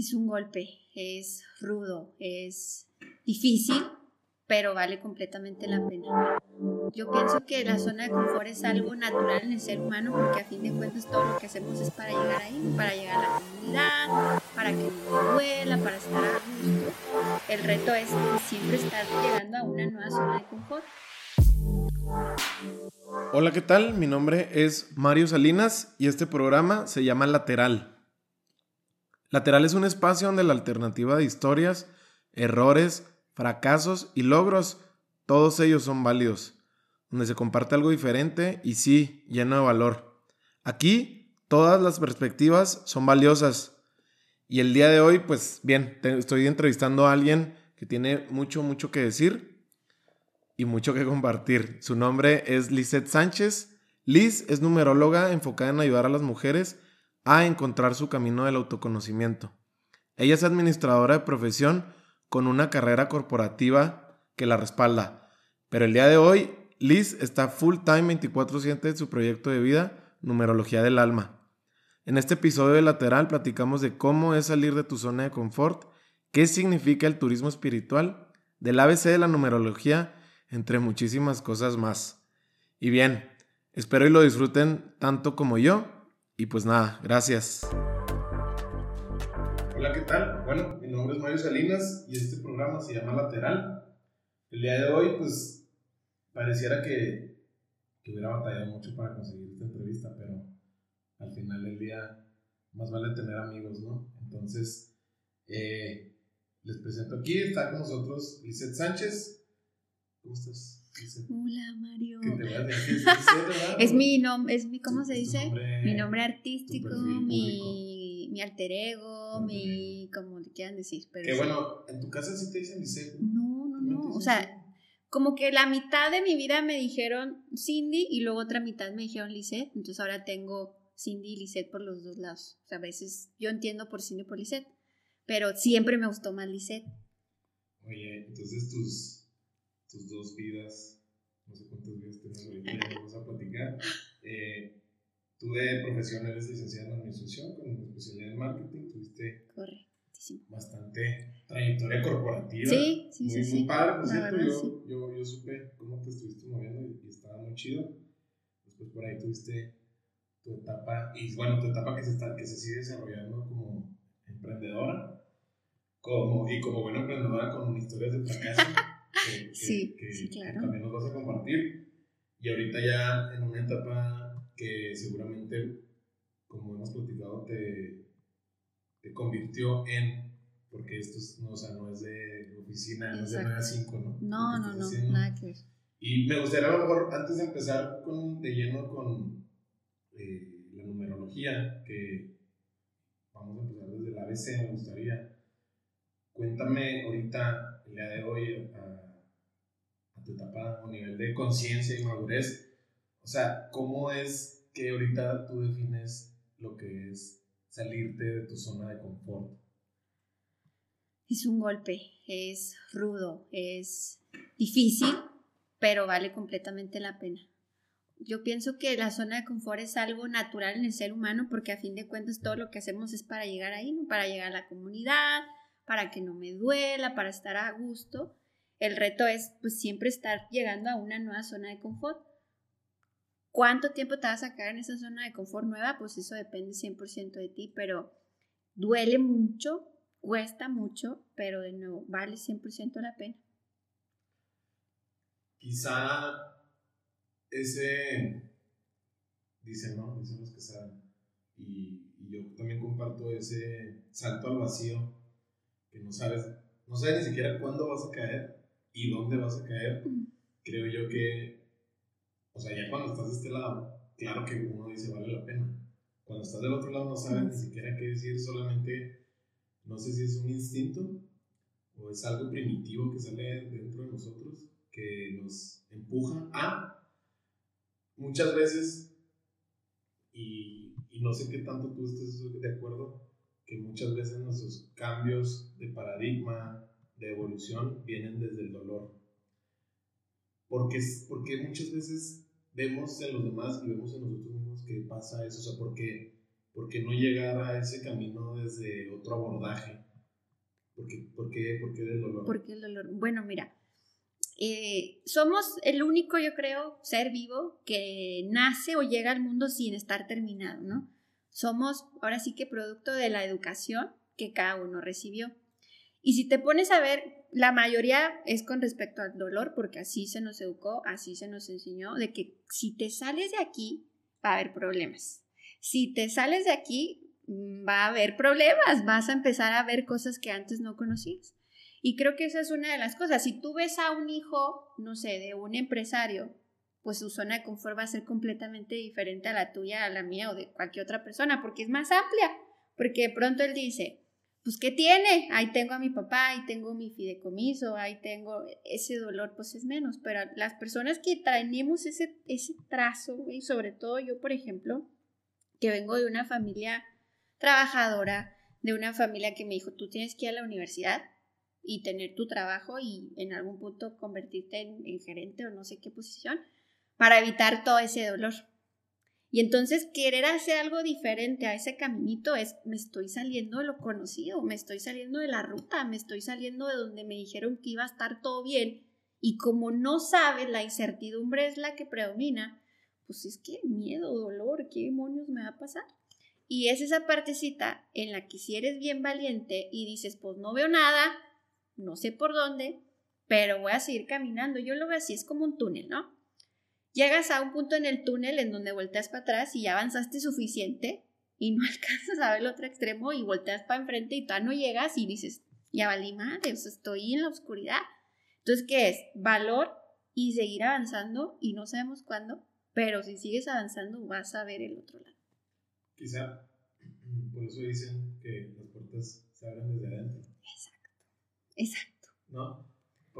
Es un golpe, es rudo, es difícil, pero vale completamente la pena. Yo pienso que la zona de confort es algo natural en el ser humano porque a fin de cuentas todo lo que hacemos es para llegar ahí, para llegar a la comunidad, para que no duela, para estar a gusto. El reto es siempre estar llegando a una nueva zona de confort. Hola, ¿qué tal? Mi nombre es Mario Salinas y este programa se llama Lateral. Lateral es un espacio donde la alternativa de historias, errores, fracasos y logros, todos ellos son válidos, donde se comparte algo diferente y sí, lleno de valor. Aquí, todas las perspectivas son valiosas. Y el día de hoy, pues bien, estoy entrevistando a alguien que tiene mucho, mucho que decir y mucho que compartir. Su nombre es Lizeth Sánchez. Liz es numeróloga enfocada en ayudar a las mujeres a encontrar su camino del autoconocimiento. Ella es administradora de profesión con una carrera corporativa que la respalda. Pero el día de hoy, Liz está full time 24/7 en su proyecto de vida, Numerología del Alma. En este episodio de Lateral platicamos de cómo es salir de tu zona de confort, qué significa el turismo espiritual, del ABC de la numerología, entre muchísimas cosas más. Y bien, espero y lo disfruten tanto como yo y pues nada, gracias. Hola, ¿qué tal? Bueno, mi nombre es Mario Salinas y este programa se llama Lateral. El día de hoy, pues, pareciera que, que hubiera batallado mucho para conseguir esta entrevista, pero al final del día más vale tener amigos, ¿no? Entonces, eh, les presento aquí, está con nosotros Lizeth Sánchez. ¿Cómo estás? Hola Mario. es, mi nombre, es mi, ¿cómo se dice? mi nombre artístico, mi, mi, alter ego, mi, como le quieran decir. Pero que bueno, en tu casa sí te dicen Lisette. No, no, no. O sea, como que la mitad de mi vida me dijeron Cindy y luego otra mitad me dijeron Lisette. Entonces ahora tengo Cindy y Lisette por los dos lados. O sea, a veces yo entiendo por Cindy y por Lisette, pero siempre me gustó más Lisette. Oye, entonces tus tus dos vidas, no sé cuántas vidas tenemos ahorita, vamos a platicar. Eh, tú de profesión eres licenciada en administración con especialidad en marketing, tuviste bastante trayectoria corporativa. Sí, sí, muy, sí. Muy padre, por cierto, yo, yo, yo, supe cómo te estuviste moviendo y, estaba muy chido. Después por ahí tuviste tu etapa, y bueno, tu etapa que se, está, que se sigue desarrollando como emprendedora como, y como buena emprendedora con historias de fracaso. que, sí, sí, claro. también nos vas a compartir. Y ahorita ya en una etapa que seguramente, como hemos platicado, te, te convirtió en, porque esto no, o sea, no es de oficina, no es de 9 a 5, ¿no? No, no, no, nada que ver. Y me gustaría a lo mejor, antes de empezar con, de lleno con eh, la numerología, que vamos a empezar desde el ABC, me gustaría. Cuéntame ahorita, el día de hoy, a, tu etapa o nivel de conciencia y madurez. O sea, ¿cómo es que ahorita tú defines lo que es salirte de tu zona de confort? Es un golpe, es rudo, es difícil, pero vale completamente la pena. Yo pienso que la zona de confort es algo natural en el ser humano porque a fin de cuentas todo lo que hacemos es para llegar ahí, ¿no? para llegar a la comunidad, para que no me duela, para estar a gusto. El reto es pues siempre estar llegando a una nueva zona de confort. ¿Cuánto tiempo te vas a quedar en esa zona de confort nueva? Pues eso depende 100% de ti, pero duele mucho, cuesta mucho, pero de nuevo, vale 100% la pena. Quizá ese, dicen, ¿no? Dicen los que saben, y, y yo también comparto ese salto al vacío, que no sabes, no sabes ni siquiera cuándo vas a caer, y dónde vas a caer, creo yo que, o sea, ya cuando estás de este lado, claro que uno dice vale la pena. Cuando estás del otro lado no sabes ni siquiera qué decir, solamente, no sé si es un instinto o es algo primitivo que sale dentro de nosotros que nos empuja a muchas veces, y, y no sé qué tanto tú estés de acuerdo, que muchas veces nuestros cambios de paradigma, de evolución vienen desde el dolor. Porque, porque muchas veces vemos en los demás y vemos en nosotros mismos que pasa eso, o sea, porque ¿por qué no llegar a ese camino desde otro abordaje? ¿Por qué, por qué, del dolor? ¿Por qué el dolor? Bueno, mira, eh, somos el único, yo creo, ser vivo que nace o llega al mundo sin estar terminado, ¿no? Somos ahora sí que producto de la educación que cada uno recibió. Y si te pones a ver, la mayoría es con respecto al dolor, porque así se nos educó, así se nos enseñó, de que si te sales de aquí, va a haber problemas. Si te sales de aquí, mm, va a haber problemas, vas a empezar a ver cosas que antes no conocías. Y creo que esa es una de las cosas. Si tú ves a un hijo, no sé, de un empresario, pues su zona de confort va a ser completamente diferente a la tuya, a la mía o de cualquier otra persona, porque es más amplia. Porque de pronto él dice, pues ¿qué tiene? Ahí tengo a mi papá, ahí tengo mi fideicomiso, ahí tengo ese dolor, pues es menos. Pero las personas que traemos ese, ese trazo, y sobre todo yo, por ejemplo, que vengo de una familia trabajadora, de una familia que me dijo, tú tienes que ir a la universidad y tener tu trabajo y en algún punto convertirte en, en gerente o no sé qué posición para evitar todo ese dolor. Y entonces querer hacer algo diferente a ese caminito es, me estoy saliendo de lo conocido, me estoy saliendo de la ruta, me estoy saliendo de donde me dijeron que iba a estar todo bien. Y como no sabes, la incertidumbre es la que predomina, pues es que miedo, dolor, ¿qué demonios me va a pasar? Y es esa partecita en la que si eres bien valiente y dices, pues no veo nada, no sé por dónde, pero voy a seguir caminando. Yo lo veo así, es como un túnel, ¿no? Llegas a un punto en el túnel en donde volteas para atrás y ya avanzaste suficiente y no alcanzas a ver el otro extremo y volteas para enfrente y todavía no llegas y dices, ya valí madre, o sea, estoy en la oscuridad. Entonces, ¿qué es? Valor y seguir avanzando y no sabemos cuándo, pero si sigues avanzando vas a ver el otro lado. Quizá por eso dicen que las puertas se abren desde adentro. Exacto, exacto. ¿No?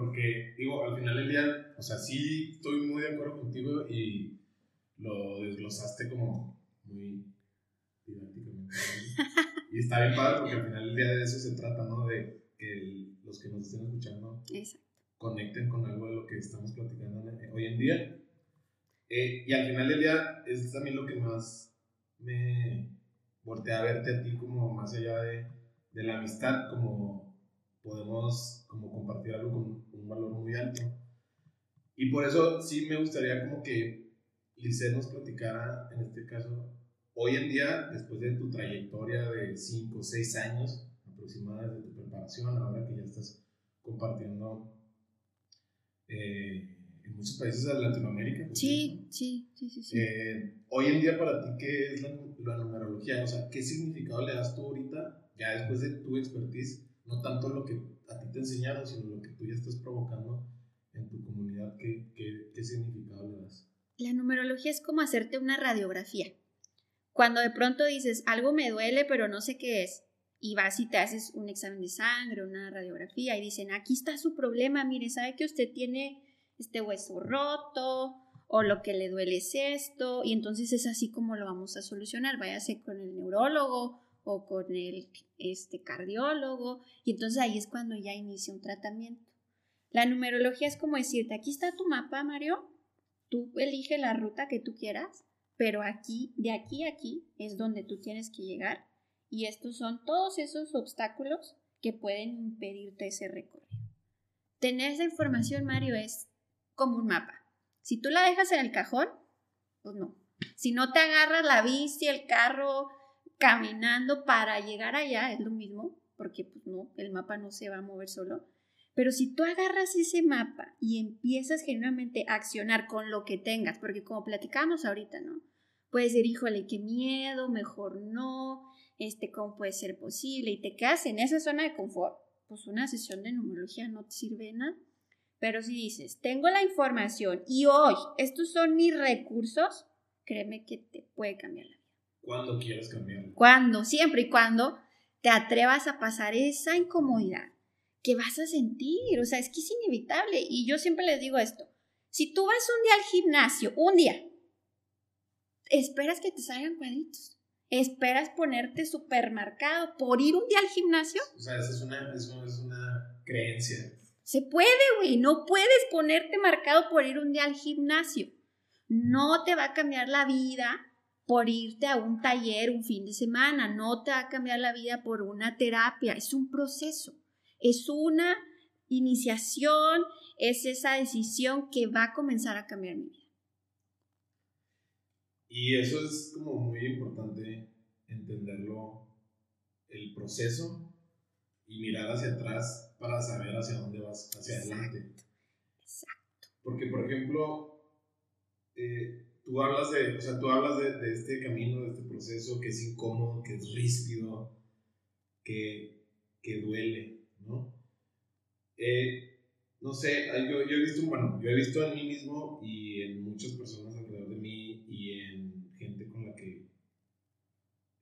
Porque, digo, al final del día, o sea, sí estoy muy de acuerdo contigo y lo desglosaste como muy didácticamente. y está bien padre porque al final del día de eso se trata, ¿no? De que los que nos estén escuchando conecten con algo de lo que estamos platicando hoy en día. Eh, y al final del día es también lo que más me voltea a verte a ti como más allá de, de la amistad, como podemos como compartir algo con valor muy alto. Y por eso sí me gustaría como que Lice nos platicara, en este caso, hoy en día, después de tu trayectoria de 5 o 6 años aproximadamente de tu preparación, ahora que ya estás compartiendo eh, en muchos países de Latinoamérica. Sí, sí, sí, sí. Eh, hoy en día para ti, ¿qué es la, la numerología? O sea, ¿qué significado le das tú ahorita, ya después de tu expertise, no tanto lo que a ti te enseñaron, sino lo que tú ya estás provocando en tu comunidad, ¿qué, qué, qué significado le das? La numerología es como hacerte una radiografía. Cuando de pronto dices, algo me duele, pero no sé qué es, y vas y te haces un examen de sangre, una radiografía, y dicen, aquí está su problema, mire, sabe que usted tiene este hueso roto, o lo que le duele es esto, y entonces es así como lo vamos a solucionar, váyase con el neurólogo o con el este, cardiólogo, y entonces ahí es cuando ya inicia un tratamiento. La numerología es como decirte, aquí está tu mapa, Mario, tú elige la ruta que tú quieras, pero aquí, de aquí a aquí, es donde tú tienes que llegar, y estos son todos esos obstáculos que pueden impedirte ese recorrido. Tener esa información, Mario, es como un mapa. Si tú la dejas en el cajón, pues no. Si no te agarras la bici, el carro, caminando para llegar allá, es lo mismo, porque pues no, el mapa no se va a mover solo. Pero si tú agarras ese mapa y empiezas genuinamente a accionar con lo que tengas, porque como platicamos ahorita, ¿no? Puedes decir, híjole, qué miedo, mejor no, este, ¿cómo puede ser posible? Y te quedas en esa zona de confort, pues una sesión de numerología no te sirve de nada. Pero si dices, tengo la información y hoy estos son mis recursos, créeme que te puede cambiar la cuando quieras cambiar. Cuando, siempre y cuando te atrevas a pasar esa incomodidad que vas a sentir. O sea, es que es inevitable. Y yo siempre les digo esto. Si tú vas un día al gimnasio, un día, esperas que te salgan cuadritos. Esperas ponerte supermercado por ir un día al gimnasio. O sea, esa es una, es una creencia. Se puede, güey. No puedes ponerte marcado por ir un día al gimnasio. No te va a cambiar la vida por irte a un taller un fin de semana, no te va a cambiar la vida por una terapia, es un proceso, es una iniciación, es esa decisión que va a comenzar a cambiar mi vida. Y eso es como muy importante entenderlo, el proceso y mirar hacia atrás para saber hacia dónde vas, hacia adelante. Exacto. Porque, por ejemplo, eh, tú hablas de, o sea, tú hablas de, este camino, de este proceso que es incómodo, que es ríspido, que, que duele, ¿no? Eh, no sé, yo, yo, he visto, bueno, yo he visto en mí mismo y en muchas personas alrededor de mí y en gente con la que,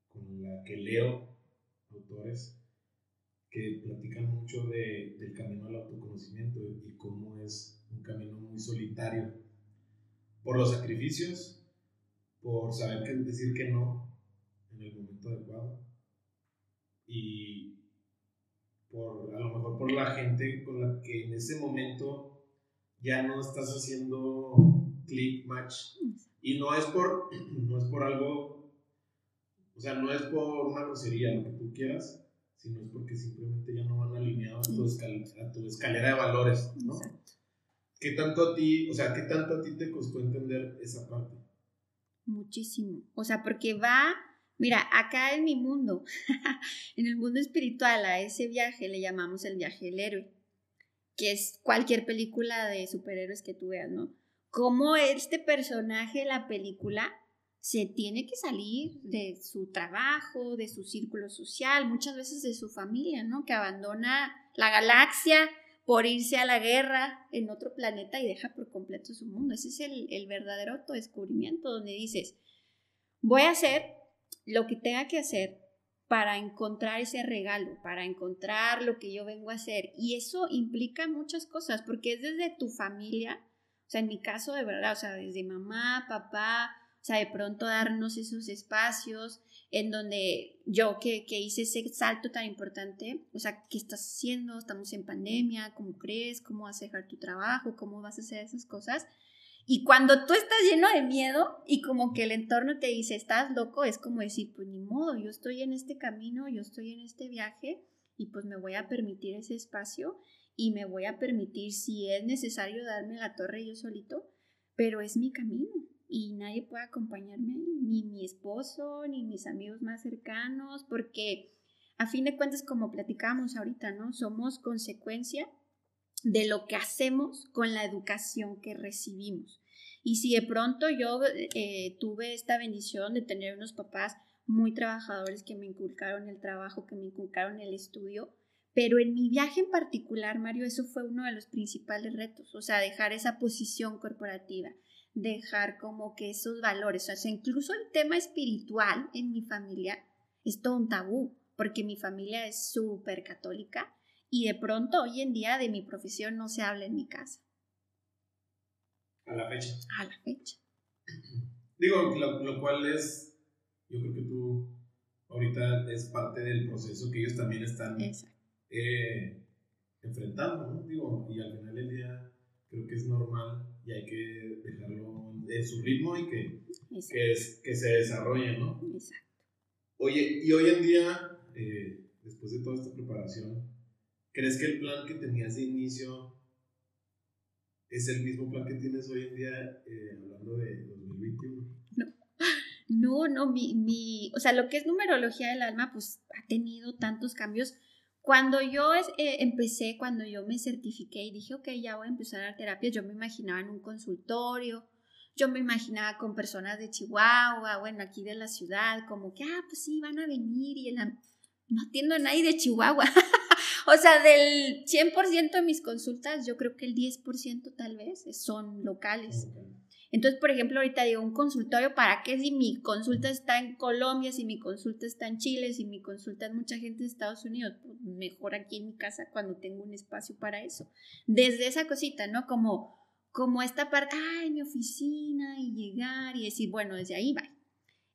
con la que leo autores que platican mucho de, del camino al autoconocimiento y cómo es un camino muy solitario por los sacrificios, por saber qué decir que no en el momento adecuado y por a lo mejor por la gente con la que en ese momento ya no estás haciendo click match y no es por no es por algo o sea no es por una grosería lo que tú quieras sino es porque simplemente ya no van alineados a tu, a tu escalera de valores ¿no? Exacto. ¿Qué tanto a ti, o sea, qué tanto a ti te costó entender esa parte? Muchísimo. O sea, porque va, mira, acá en mi mundo, en el mundo espiritual, a ese viaje le llamamos el viaje del héroe, que es cualquier película de superhéroes que tú veas, ¿no? Cómo este personaje de la película se tiene que salir de su trabajo, de su círculo social, muchas veces de su familia, ¿no? Que abandona la galaxia por irse a la guerra en otro planeta y deja por completo su mundo. Ese es el, el verdadero autodescubrimiento donde dices, voy a hacer lo que tenga que hacer para encontrar ese regalo, para encontrar lo que yo vengo a hacer. Y eso implica muchas cosas, porque es desde tu familia, o sea, en mi caso de verdad, o sea, desde mamá, papá, o sea, de pronto darnos esos espacios, en donde yo que, que, hice ese salto tan importante, o sea, ¿qué estás haciendo? Estamos en pandemia, ¿cómo crees? ¿Cómo vas a dejar tu trabajo? ¿Cómo vas a hacer esas cosas? Y cuando tú estás lleno de miedo y como que el entorno te dice, estás loco, es como decir, pues ni modo, yo estoy en este camino, yo estoy en este viaje y pues me voy a permitir ese espacio y me voy a permitir, si es necesario, darme la torre yo solito, pero es mi camino y nadie puede acompañarme ni mi esposo, ni mis amigos más cercanos, porque a fin de cuentas, como platicábamos ahorita, ¿no? Somos consecuencia de lo que hacemos con la educación que recibimos. Y si de pronto yo eh, tuve esta bendición de tener unos papás muy trabajadores que me inculcaron el trabajo, que me inculcaron el estudio, pero en mi viaje en particular, Mario, eso fue uno de los principales retos, o sea, dejar esa posición corporativa, dejar como que esos valores, o sea, incluso el tema espiritual en mi familia es todo un tabú, porque mi familia es súper católica y de pronto hoy en día de mi profesión no se habla en mi casa. A la fecha. A la fecha. Digo, lo, cual es, yo creo que tú ahorita es parte del proceso que ellos también están eh, enfrentando, ¿no? Digo, y al final del día creo que es normal y hay que dejarlo en su ritmo y que, que, es, que, se desarrolle, ¿no? Exacto. Oye, y hoy en día, eh, después de toda esta preparación, ¿crees que el plan que tenías de inicio es el mismo plan que tienes hoy en día eh, hablando de 2021? No. No, no, mi, mi, o sea, lo que es numerología del alma, pues ha tenido tantos cambios cuando yo eh, empecé, cuando yo me certifiqué y dije, ok, ya voy a empezar a dar terapia, yo me imaginaba en un consultorio, yo me imaginaba con personas de Chihuahua, bueno, aquí de la ciudad, como que, ah, pues sí, van a venir y no atiendo a nadie de Chihuahua. o sea, del 100% de mis consultas, yo creo que el 10% tal vez son locales. Entonces, por ejemplo, ahorita digo, un consultorio, ¿para qué si mi consulta está en Colombia, si mi consulta está en Chile, si mi consulta es mucha gente de Estados Unidos? Pues mejor aquí en mi casa cuando tengo un espacio para eso. Desde esa cosita, ¿no? Como, como esta parte, ay, mi oficina y llegar y decir, bueno, desde ahí va.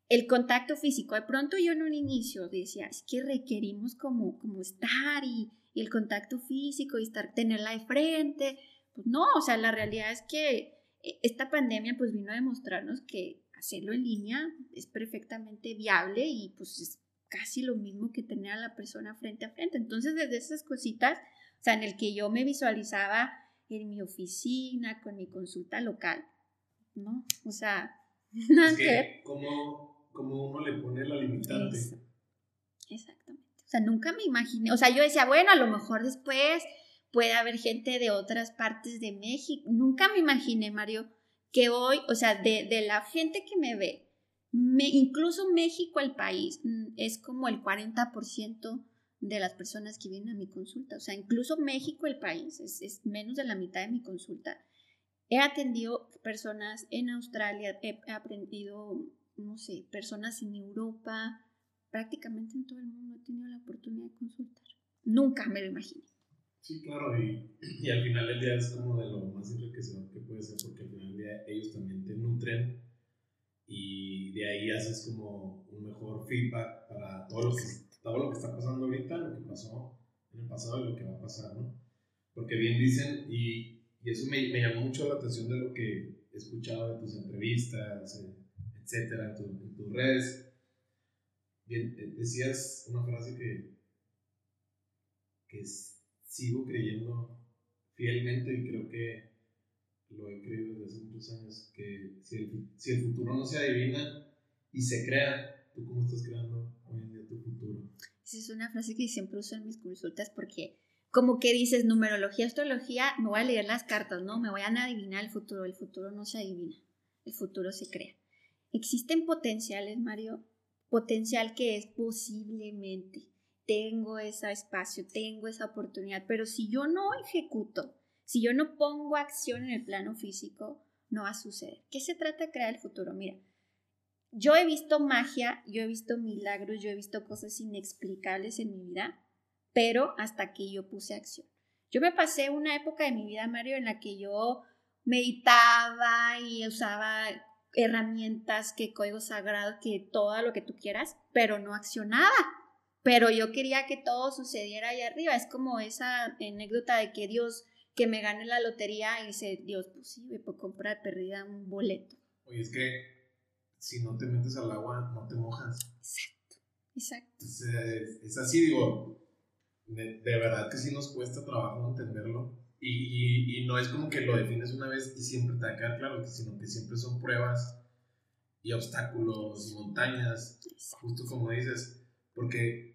El contacto físico. De pronto yo en un inicio decía, es que requerimos como, como estar y, el contacto físico y estar, tenerla de frente. Pues no, o sea, la realidad es que esta pandemia pues vino a demostrarnos que hacerlo en línea es perfectamente viable y pues es casi lo mismo que tener a la persona frente a frente. Entonces, desde esas cositas, o sea, en el que yo me visualizaba en mi oficina, con mi consulta local, ¿no? O sea, nada es que, ¿cómo, uno le pone la limitante? Exactamente. O sea, nunca me imaginé, o sea, yo decía, bueno, a lo mejor después puede haber gente de otras partes de México. Nunca me imaginé, Mario, que hoy, o sea, de, la gente que me ve, me, incluso México, el país, mm, es como el 40% de las personas que vienen a mi consulta. O sea, incluso México, el país, es, es menos de la mitad de mi consulta. He atendido personas en Australia, he aprendido, no sé, personas en Europa, prácticamente en todo el mundo he tenido la oportunidad de consultar. Nunca me lo imaginé. Sí, claro, y, y, al final del día es como de lo más enriquecedor que puede ser, porque al final del día ellos también te nutren y de ahí haces como un mejor feedback para todo lo que, todo lo que está pasando ahorita, lo que pasó en el pasado y lo que va a pasar, ¿no? Porque bien dicen, y, y eso me, me, llamó mucho la atención de lo que he escuchado de tus entrevistas, eh, etcétera, en, en tus redes. Bien, eh, decías una frase que, que es sigo creyendo fielmente y creo que lo he creído desde hace muchos años, que si el, si el futuro no se adivina y se crea, ¿tú cómo estás creando hoy en día tu futuro? Esa es una frase que siempre uso en mis consultas porque como que dices numerología, astrología, me voy a leer las cartas, ¿no? Me voy a adivinar el futuro, el futuro no se adivina, el futuro se crea. Existen potenciales, Mario, potencial que es posiblemente tengo ese espacio, tengo esa oportunidad, pero si yo no ejecuto, si yo no pongo acción en el plano físico, no va a suceder. ¿Qué se trata de crear el futuro? Mira, yo he visto magia, yo he visto milagros, yo he visto cosas inexplicables en mi vida, pero hasta que yo puse acción. Yo me pasé una época de mi vida, Mario, en la que yo meditaba y usaba herramientas, que código sagrado, que todo lo que tú quieras, pero no accionaba pero yo quería que todo sucediera ahí arriba. Es como esa anécdota de que Dios, que me gane la lotería y dice, Dios, pues sí, me puedo comprar perdida un boleto. Oye, es que si no te metes al agua, no te mojas. Exacto, exacto. Es, así, digo, de, verdad que sí nos cuesta trabajo entenderlo. Y, y, no es como que lo defines una vez y siempre te va a quedar claro, sino que siempre son pruebas y obstáculos y montañas, justo como dices, porque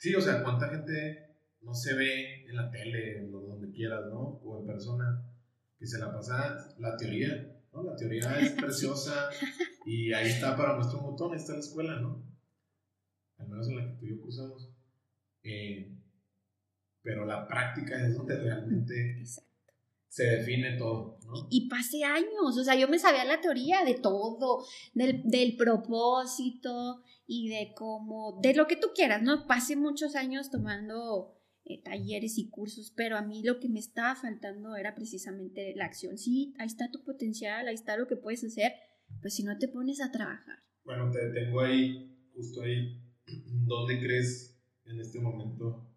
Sí, o sea, ¿cuánta gente no se ve en la tele, o donde quieras, ¿no? O en persona, que se la pasa la teoría, ¿no? La teoría es preciosa y ahí está para nuestro botón, ahí está la escuela, ¿no? Al menos en la que tú y yo cursamos. Eh, pero la práctica es donde realmente se define todo, ¿no? Y, pasé años, o sea, yo me sabía la teoría de todo, del, del propósito, y de cómo, de lo que tú quieras, ¿no? Pasé muchos años tomando eh, talleres y cursos, pero a mí lo que me estaba faltando era precisamente la acción. Sí, ahí está tu potencial, ahí está lo que puedes hacer, pero si no te pones a trabajar. Bueno, te tengo ahí, justo ahí, ¿dónde crees en este momento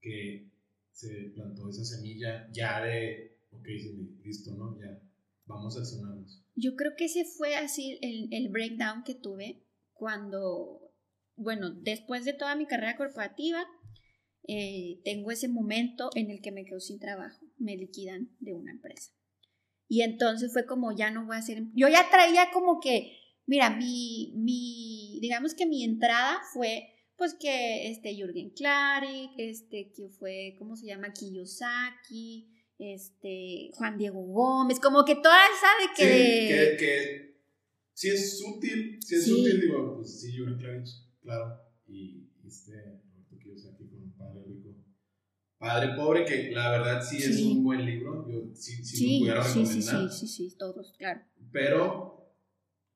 que se plantó esa semilla ya de, ok, listo, ¿no? Ya, vamos a accionarnos. Yo creo que ese fue así el, el breakdown que tuve cuando, bueno, después de toda mi carrera corporativa, eh, tengo ese momento en el que me quedo sin trabajo, me liquidan de una empresa. Y entonces fue como, ya no voy a hacer, yo ya traía como que, mira, mi, mi digamos que mi entrada fue, pues que este Jürgen Klarik, este que fue, ¿cómo se llama? Kiyosaki, este Juan Diego Gómez, como que toda esa de que... que si es útil, si es útil, digo, pues sí, Jürgen Klarich, claro, y, este, Roberto aquí con Padre Rico. Padre Pobre, que la verdad sí, es un buen libro, yo sí, sí, lo pudiera recomendar. Sí, sí, sí, sí, todos, claro. Pero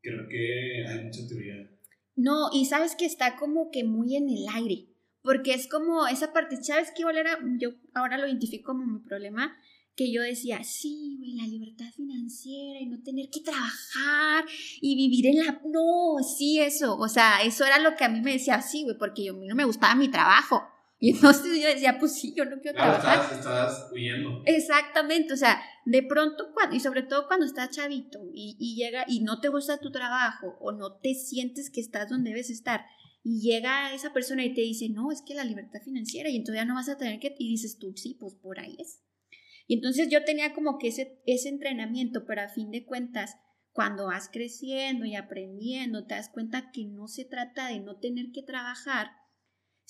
creo que hay mucha teoría. No, y sabes que está como que muy en el aire, porque es como esa parte, ¿sabes qué, Valera? Yo ahora lo identifico como mi problema, que yo decía, sí, güey, la libertad financiera y no tener que trabajar y vivir en la... No, sí, eso, o sea, eso era lo que a mí me decía, sí, güey, porque yo, a mí no me gustaba mi trabajo. Y entonces yo decía, pues sí, yo no quiero Claro, trabajar. estabas, estabas huyendo. Exactamente, o sea, de pronto, cuando, y sobre todo cuando estás chavito y, y llega y no te gusta tu trabajo o no te sientes que estás donde debes estar y llega esa persona y te dice, no, es que la libertad financiera y entonces ya no vas a tener que, y dices tú, sí, pues por ahí es. Y entonces yo tenía como que ese, ese entrenamiento, pero a fin de cuentas, cuando vas creciendo y aprendiendo, te das cuenta que no se trata de no tener que trabajar,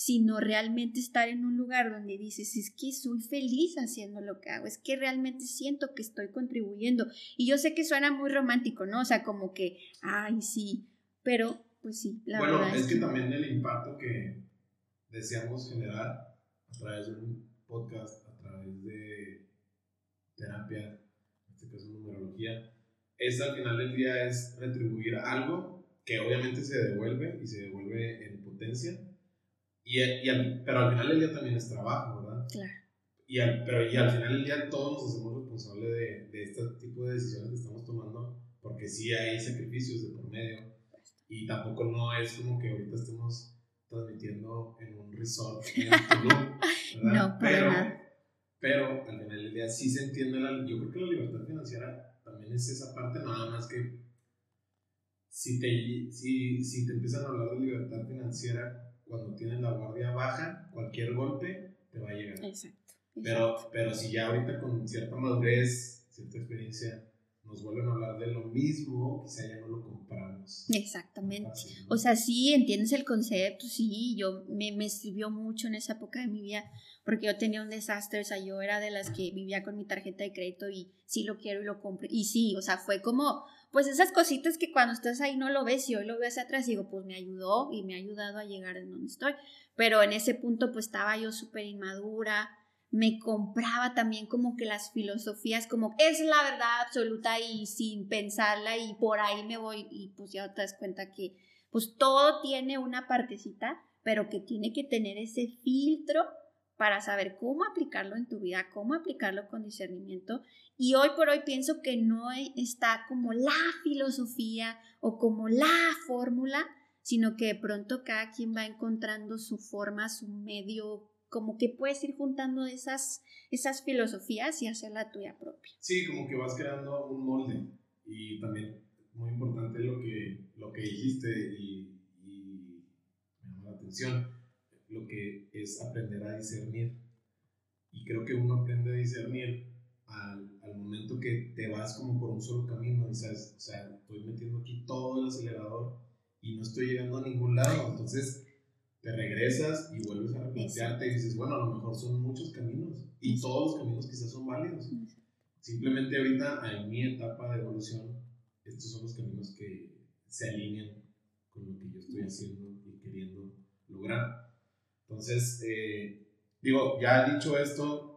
sino realmente estar en un lugar donde dices, es que soy feliz haciendo lo que hago, es que realmente siento que estoy contribuyendo. Y yo sé que suena muy romántico, ¿no? O sea, como que, ay, sí, pero pues sí, la bueno, verdad es que también el impacto que deseamos generar a través de un podcast, a través de terapia, en este caso numerología, es al final del día es retribuir algo que obviamente se devuelve y se devuelve en potencia, y, y al- pero al final del día también es trabajo, ¿verdad? Claro. Y al, pero y al final del día todos nos hacemos responsables de, de este tipo de decisiones que estamos tomando, porque sí hay sacrificios de por medio, y tampoco no es como que ahorita estemos transmitiendo en un resort en Tulum, ¿verdad? No, pero, nada. pero al final del día sí se entiende la, yo creo que la libertad financiera también es esa parte, nada más que si te, si, si te empiezan a hablar de libertad financiera cuando tienes la guardia baja, cualquier golpe te va a llegar. Exacto. Pero, pero si ya ahorita con cierta madurez, cierta experiencia, nos vuelven a hablar de lo mismo, quizá ya no lo compramos. Exactamente. Fácil, ¿no? O sea, sí, entiendes el concepto, sí, yo me, me sirvió mucho en esa época de mi vida porque yo tenía un desastre, o sea, yo era de las que vivía con mi tarjeta de crédito y sí lo quiero y lo compro. Y sí, o sea, fue como, pues esas cositas que cuando estás ahí no lo ves y hoy lo ves atrás y digo, pues me ayudó y me ha ayudado a llegar en donde estoy. Pero en ese punto pues estaba yo súper inmadura, me compraba también como que las filosofías como es la verdad absoluta y sin pensarla y por ahí me voy y pues ya te das cuenta que pues todo tiene una partecita, pero que tiene que tener ese filtro para saber cómo aplicarlo en tu vida, cómo aplicarlo con discernimiento. Y hoy por hoy pienso que no está como la filosofía o como la fórmula, sino que de pronto cada quien va encontrando su forma, su medio, como que puedes ir juntando esas, esas filosofías y hacer la tuya propia. Sí, como que vas creando un molde. Y también muy importante lo que, lo que dijiste y, y me llamó la atención, lo que es aprender a discernir. Y creo que uno aprende a discernir al, al momento que te vas como por un solo camino y sabes, o sea, estoy metiendo aquí todo el acelerador y no estoy llegando a ningún lado. Entonces te regresas y vuelves a replantearte y dices, bueno, a lo mejor son muchos caminos y todos los caminos quizás son válidos. Simplemente ahorita en mi etapa de evolución, estos son los caminos que se alinean con lo que yo estoy haciendo y queriendo lograr. Entonces, eh, digo, ya dicho esto,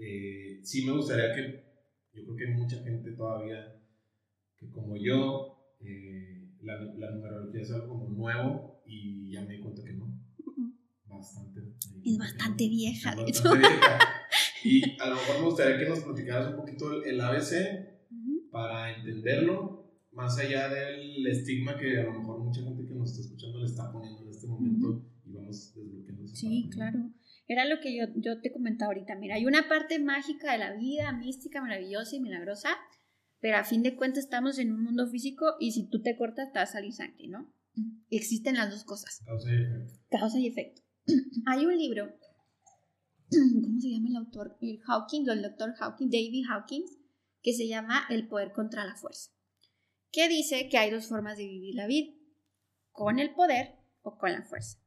eh, sí me gustaría que, yo creo que hay mucha gente todavía que como yo, eh, la, la numerología es algo como nuevo y ya me di cuenta que no. Bastante. Es bastante vieja, Es de hecho. bastante vieja. Y a lo mejor me gustaría que nos platicaras un poquito el, el ABC para entenderlo, más allá del estigma que a lo mejor mucha gente que nos está escuchando le está poniendo en este momento y vamos desbloqueando Sí, claro. Era lo que yo, yo te comentaba ahorita. Mira, hay una parte mágica de la vida, mística, maravillosa y milagrosa, pero a fin de cuentas estamos en un mundo físico y si tú te cortas te va a salir sangre, ¿no? Existen las dos cosas, Causa y efecto. causa y efecto. hay un libro, ¿cómo se llama el autor? El Hawkins, o el doctor Hawkins, David Hawkins, que se llama El poder contra la fuerza, que dice que hay dos formas de vivir la vida, con el poder o con la fuerza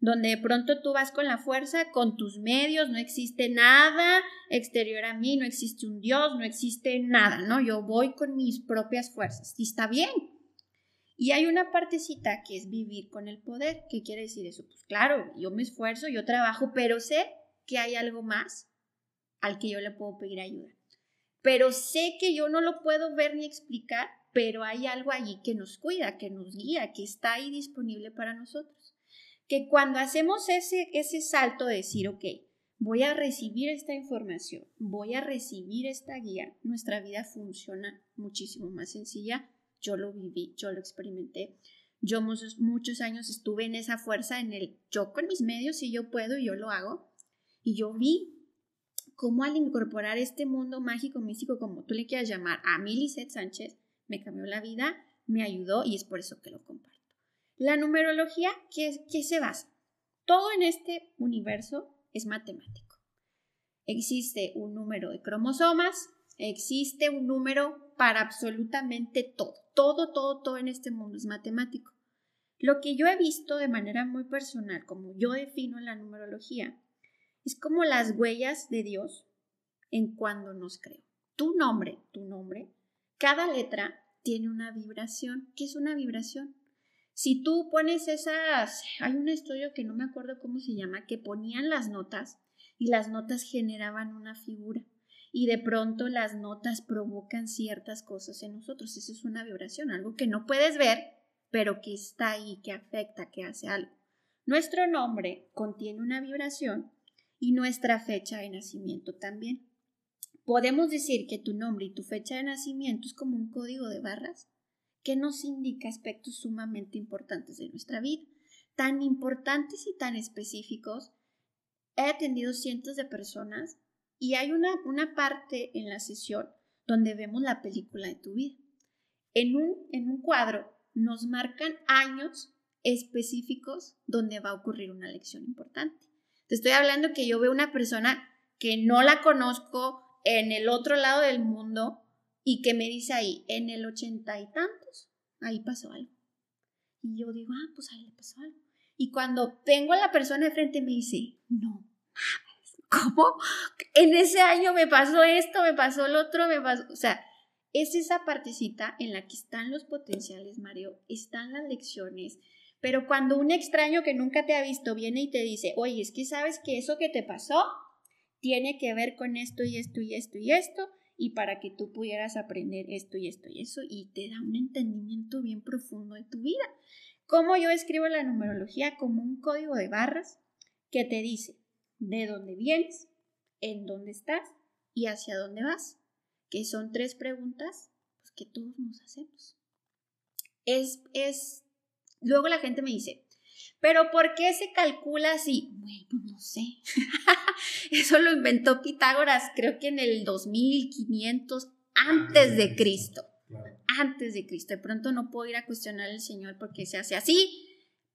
donde de pronto tú vas con la fuerza, con tus medios, no existe nada exterior a mí, no existe un Dios, no existe nada, ¿no? Yo voy con mis propias fuerzas y está bien. Y hay una partecita que es vivir con el poder. ¿Qué quiere decir eso? Pues claro, yo me esfuerzo, yo trabajo, pero sé que hay algo más al que yo le puedo pedir ayuda. Pero sé que yo no lo puedo ver ni explicar, pero hay algo allí que nos cuida, que nos guía, que está ahí disponible para nosotros que cuando hacemos ese, ese salto de decir, ok, voy a recibir esta información, voy a recibir esta guía, nuestra vida funciona muchísimo más sencilla. Yo lo viví, yo lo experimenté. Yo muchos, muchos años estuve en esa fuerza, en el yo con mis medios, si yo puedo, yo lo hago. Y yo vi cómo al incorporar este mundo mágico, místico, como tú le quieras llamar, a Milicet Sánchez, me cambió la vida, me ayudó y es por eso que lo comparto. La numerología, ¿qué, se basa? Todo en este universo es matemático. Existe un número de cromosomas, existe un número para absolutamente todo. Todo, todo, todo en este mundo es matemático. Lo que yo he visto de manera muy personal, como yo defino la numerología, es como las huellas de Dios en cuando nos creó. Tu nombre, tu nombre, cada letra tiene una vibración. ¿Qué es una vibración? Si tú pones esas, hay un estudio que no me acuerdo cómo se llama, que ponían las notas y las notas generaban una figura y de pronto las notas provocan ciertas cosas en nosotros. Eso es una vibración, algo que no puedes ver, pero que está ahí, que afecta, que hace algo. Nuestro nombre contiene una vibración y nuestra fecha de nacimiento también. Podemos decir que tu nombre y tu fecha de nacimiento es como un código de barras que nos indica aspectos sumamente importantes de nuestra vida, tan importantes y tan específicos. He atendido cientos de personas y hay una, una parte en la sesión donde vemos la película de tu vida. En un, en un cuadro nos marcan años específicos donde va a ocurrir una lección importante. Te estoy hablando que yo veo una persona que no la conozco en el otro lado del mundo y que me dice ahí, en el ochenta y tantos, ahí pasó algo. Y yo digo, ah, pues ahí le pasó algo. Y cuando tengo a la persona de frente me dice, no, ¿cómo? En ese año me pasó esto, me pasó el otro, me pasó, o sea, es esa partecita en la que están los potenciales, Mario, están las lecciones, pero cuando un extraño que nunca te ha visto viene y te dice, oye, es que sabes que eso que te pasó tiene que ver con esto y esto y esto y esto, y para que tú pudieras aprender esto y esto y eso, y te da un entendimiento bien profundo de tu vida. Como yo escribo la numerología como un código de barras que te dice de dónde vienes, en dónde estás y hacia dónde vas, que son tres preguntas pues, que todos nos hacemos. Es, es Luego la gente me dice, pero ¿por qué se calcula así? Bueno, pues no sé. Eso lo inventó Pitágoras, creo que en el 2500 antes de Cristo. Antes de Cristo. De pronto no puedo ir a cuestionar al Señor porque se hace así,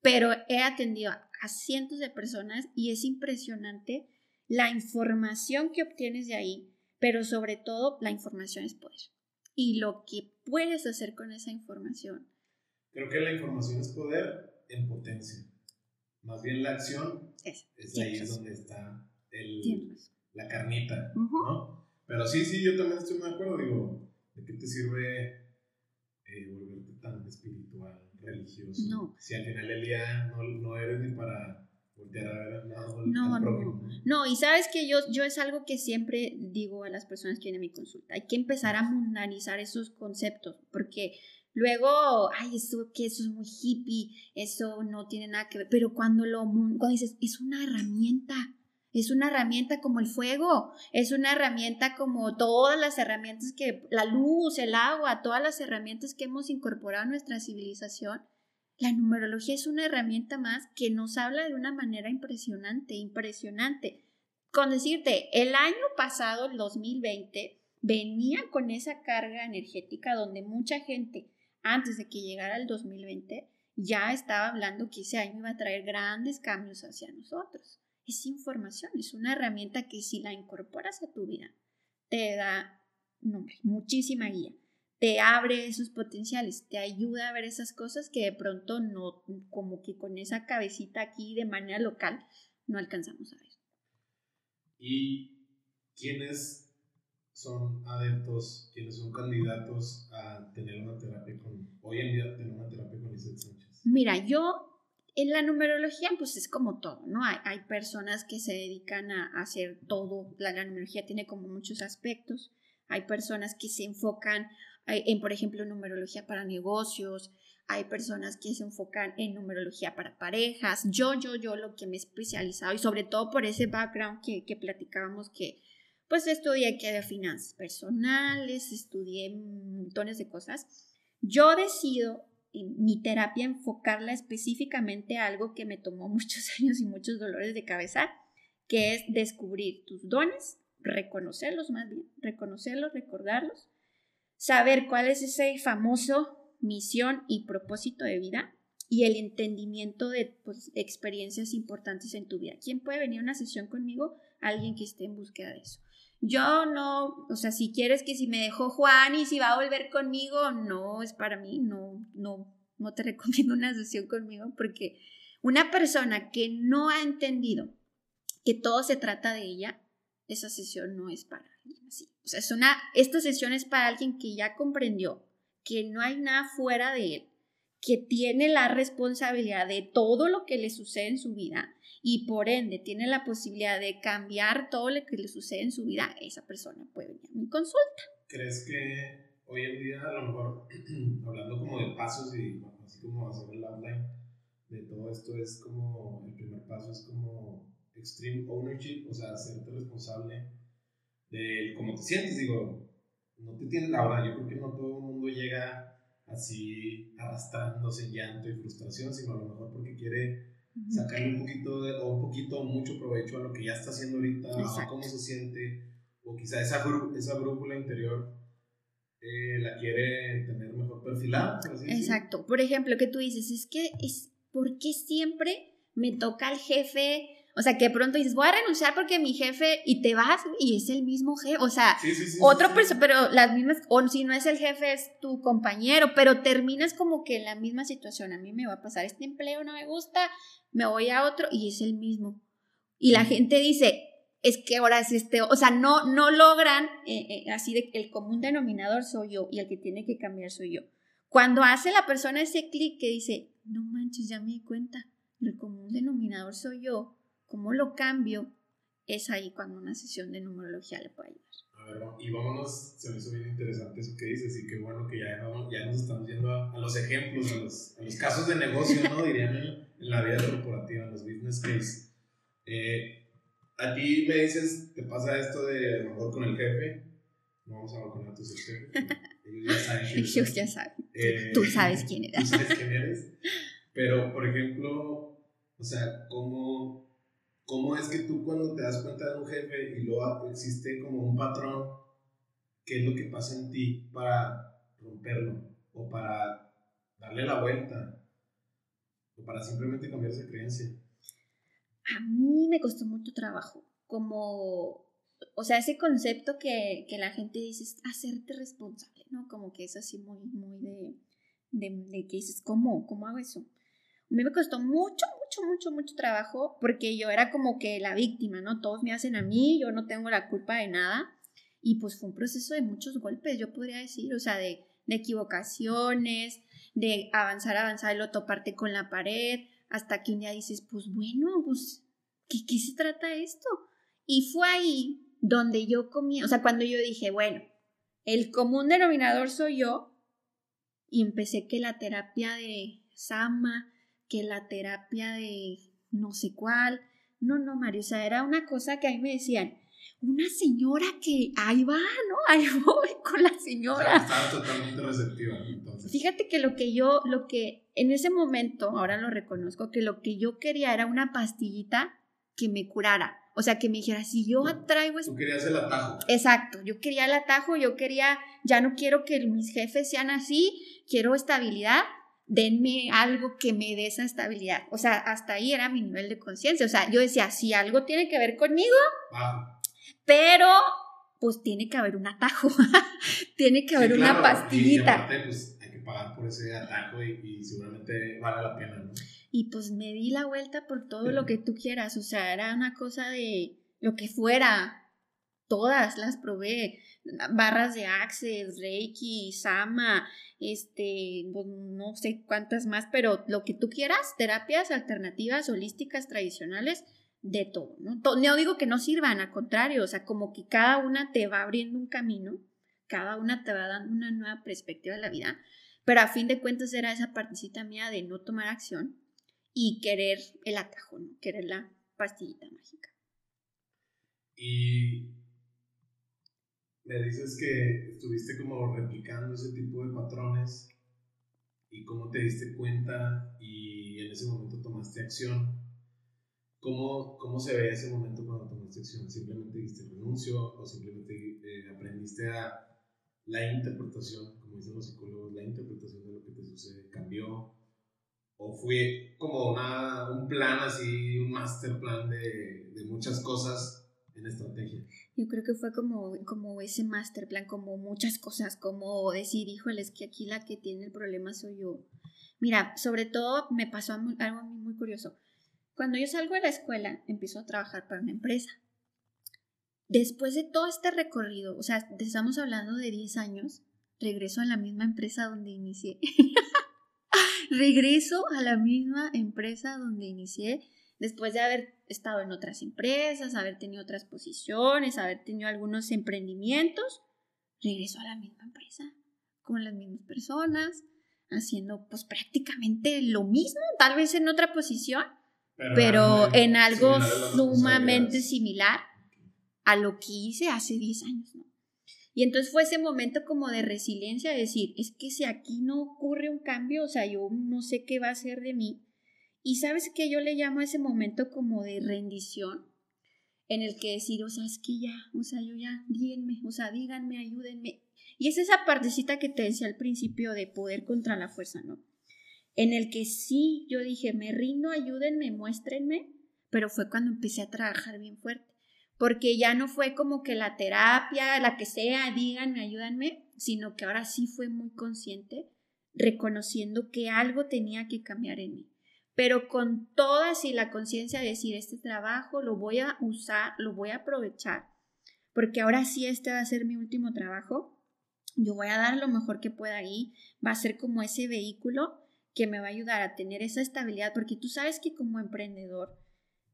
pero he atendido a cientos de personas y es impresionante la información que obtienes de ahí, pero sobre todo la información es poder. Y lo que puedes hacer con esa información Creo que la información es poder en potencia. Más bien la acción es, ahí donde está el, la carnita, ¿no? Pero sí, sí, yo también estoy de acuerdo. Digo, ¿de qué te sirve eh, volverte tan espiritual, religioso? No. Si al final del día no, no eres ni para voltear a ver al lado no, no, no, y sabes que yo, yo es algo que siempre digo a las personas que vienen a mi consulta. Hay que empezar a mundanizar esos conceptos, porque Luego, ay, eso que eso es muy hippie, eso no tiene nada que ver, pero cuando lo cuando dices, es una herramienta, es una herramienta como el fuego, es una herramienta como todas las herramientas que la luz, el agua, todas las herramientas que hemos incorporado a nuestra civilización. La numerología es una herramienta más que nos habla de una manera impresionante, impresionante. Con decirte, el año pasado, el 2020, venía con esa carga energética donde mucha gente antes de que llegara el 2020, ya estaba hablando que ese año iba a traer grandes cambios hacia nosotros. Es información, es una herramienta que si la incorporas a tu vida, te da muchísima guía, te abre esos potenciales, te ayuda a ver esas cosas que de pronto no, como que con esa cabecita aquí de manera local, no alcanzamos a ver. ¿Y quiénes son adeptos, quienes son candidatos a tener una terapia con, hoy en día tener una terapia con Lizeth Sánchez? Mira, yo en la numerología pues es como todo, ¿no? Hay, hay personas que se dedican a, hacer todo, la, numerología tiene como muchos aspectos, hay personas que se enfocan en, por ejemplo, numerología para negocios, hay personas que se enfocan en numerología para parejas, yo, yo, yo lo que me he especializado y sobre todo por ese background que, que platicábamos que pues estudié que de finanzas personales, estudié montones de cosas. Yo decido mi terapia enfocarla específicamente a algo que me tomó muchos años y muchos dolores de cabeza, que es descubrir tus dones, reconocerlos más bien, reconocerlos, recordarlos, saber cuál es ese famoso misión y propósito de vida y el entendimiento de pues, experiencias importantes en tu vida. ¿Quién puede venir a una sesión conmigo? Alguien que esté en búsqueda de eso. Yo no, o sea, si quieres que si me dejó Juan y si va a volver conmigo, no es para mí, no, no, no te recomiendo una sesión conmigo porque una persona que no ha entendido que todo se trata de ella, esa sesión no es para alguien así. O sea, es una, esta sesión es para alguien que ya comprendió que no hay nada fuera de él, que tiene la responsabilidad de todo lo que le sucede en su vida y por ende tiene la posibilidad de cambiar todo lo que le sucede en su vida, esa persona puede venir a mi consulta. ¿Crees que hoy en día, a lo mejor, hablando como de pasos y así como hacer el outline de todo esto, es como, el primer paso es como extreme ownership, o sea, hacerte responsable de cómo te sientes, digo, no te tienes, ahora yo creo que no todo el mundo llega así arrastrándose en llanto y frustración, sino a lo mejor porque quiere sacarle un poquito de, o un poquito mucho provecho a lo que ya está haciendo ahorita, a cómo se siente, o quizá esa, esa brújula interior eh, la quiere tener mejor perfilada. Exacto. Por ejemplo, que tú dices, es que es, ¿por qué siempre me toca el jefe o sea, que pronto dices, voy a renunciar porque mi jefe, y te vas, y es el mismo jefe. O sea, otro persona, pero las mismas, o si no es el jefe, es tu compañero, pero terminas como que en la misma situación. A mí me va a pasar este empleo, no me gusta, me voy a otro, y es el mismo. Y la gente dice, es que ahora es este, o sea, no, no logran, eh, eh, así de el común denominador soy yo, y el que tiene que cambiar soy yo. Cuando hace la persona ese clic que dice, no manches, ya me di cuenta, el común denominador soy yo cómo lo cambio, es ahí cuando una sesión de numerología le puede ayudar. A ver, y vámonos, se me hizo bien interesante eso que dices y qué bueno que ya, ya nos estamos yendo a, los ejemplos, a los, a los, casos de negocio, ¿no? Dirían en, la vida corporativa, en los business case. Eh, a ti me dices, te pasa esto de a lo mejor con el jefe, no vamos a hablar con tus jefes, ellos ya saben Ellos ya saben. Eh, tú sabes quién eres. Tú sabes quién eres. Pero, por ejemplo, o sea, ¿cómo ¿Cómo es que tú cuando te das cuenta de un jefe y luego existe como un patrón, qué es lo que pasa en ti para romperlo o para darle la vuelta o para simplemente cambiar esa creencia? A mí me costó mucho trabajo, como, o sea, ese concepto que, que la gente dice es hacerte responsable, ¿no? Como que es así muy, muy de, de, de que dices, ¿cómo? ¿Cómo hago eso? A mí me costó mucho, mucho, mucho, mucho trabajo porque yo era como que la víctima, ¿no? Todos me hacen a mí, yo no tengo la culpa de nada. Y pues fue un proceso de muchos golpes, yo podría decir, o sea, de, de equivocaciones, de avanzar, avanzar lo toparte con la pared, hasta que un día dices, pues bueno, pues, ¿qué, qué se trata esto? Y fue ahí donde yo comí, o sea, cuando yo dije, bueno, el común denominador soy yo, y empecé que la terapia de Sama, que la terapia de no sé cuál. No, no, Mario, o sea, era una cosa que a mí me decían, una señora que ahí va, ¿no? Ahí voy con la señora. estaba totalmente receptiva. Entonces. Fíjate que lo que yo, lo que en ese momento, ahora lo reconozco, que lo que yo quería era una pastillita que me curara. O sea, que me dijera, si yo atraigo... Tú querías el atajo. Exacto, yo quería el atajo, yo quería, ya no quiero que mis jefes sean así, quiero estabilidad denme algo que me dé esa estabilidad. O sea, hasta ahí era mi nivel de conciencia. O sea, yo decía, si algo tiene que ver conmigo, pero pues tiene que haber un atajo, tiene que haber una pastillita. Y, pues hay que pagar por ese atajo y, seguramente vale la pena, ¿no? Y pues me di la vuelta por todo lo que tú quieras. O sea, era una cosa de lo que fuera. Todas las probé barras de Access, Reiki, Sama, este, pues, no sé cuántas más, pero lo que tú quieras, terapias alternativas, holísticas, tradicionales, de todo, ¿no? No digo que no sirvan, al contrario, o sea, como que cada una te va abriendo un camino, cada una te va dando una nueva perspectiva de la vida, pero a fin de cuentas era esa partecita mía de no tomar acción y querer el atajo, ¿no? Querer la pastillita mágica. Y me dices que estuviste como replicando ese tipo de patrones y cómo te diste cuenta y en ese momento tomaste acción. ¿Cómo, cómo se ve ese momento cuando tomaste acción? ¿Simplemente diste renuncio o simplemente eh, aprendiste a la interpretación, como dicen los psicólogos, la interpretación de lo que te sucede cambió? ¿O fue como una, un plan así, un master plan de, de muchas cosas Yo creo que fue como, como ese master plan, como muchas cosas, como decir, híjole, es que aquí la que tiene el problema soy yo. Mira, sobre todo me pasó algo muy curioso. Cuando yo salgo de la escuela, empiezo a trabajar para una empresa. Después de todo este recorrido, o sea, estamos hablando de 10 años, regreso a la misma empresa donde inicié. regreso a la misma empresa donde inicié después de haber estado en otras empresas, haber tenido otras posiciones, haber tenido algunos emprendimientos, regreso a la misma empresa, con las mismas personas, haciendo pues prácticamente lo mismo, tal vez en otra posición, pero, en algo sumamente similar a lo que hice hace 10 años, Y entonces fue ese momento como de resiliencia, de decir, es que si aquí no ocurre un cambio, o sea, yo no sé qué va a ser de mí, y sabes que yo le llamo a ese momento como de rendición, en el que decir, o sea, es que ya, o sea, yo ya, guíenme, o sea, díganme, ayúdenme. Y es esa partecita que te decía al principio de poder contra la fuerza, ¿no? En el que sí, yo dije, me rindo, ayúdenme, muéstrenme, pero fue cuando empecé a trabajar bien fuerte, porque ya no fue como que la terapia, la que sea, díganme, ayúdenme, sino que ahora sí fue muy consciente, reconociendo que algo tenía que cambiar en mí pero con toda así la conciencia de decir, este trabajo lo voy a usar, lo voy a aprovechar, porque ahora sí este va a ser mi último trabajo, yo voy a dar lo mejor que pueda ahí, va a ser como ese vehículo que me va a ayudar a tener esa estabilidad, porque tú sabes que como emprendedor,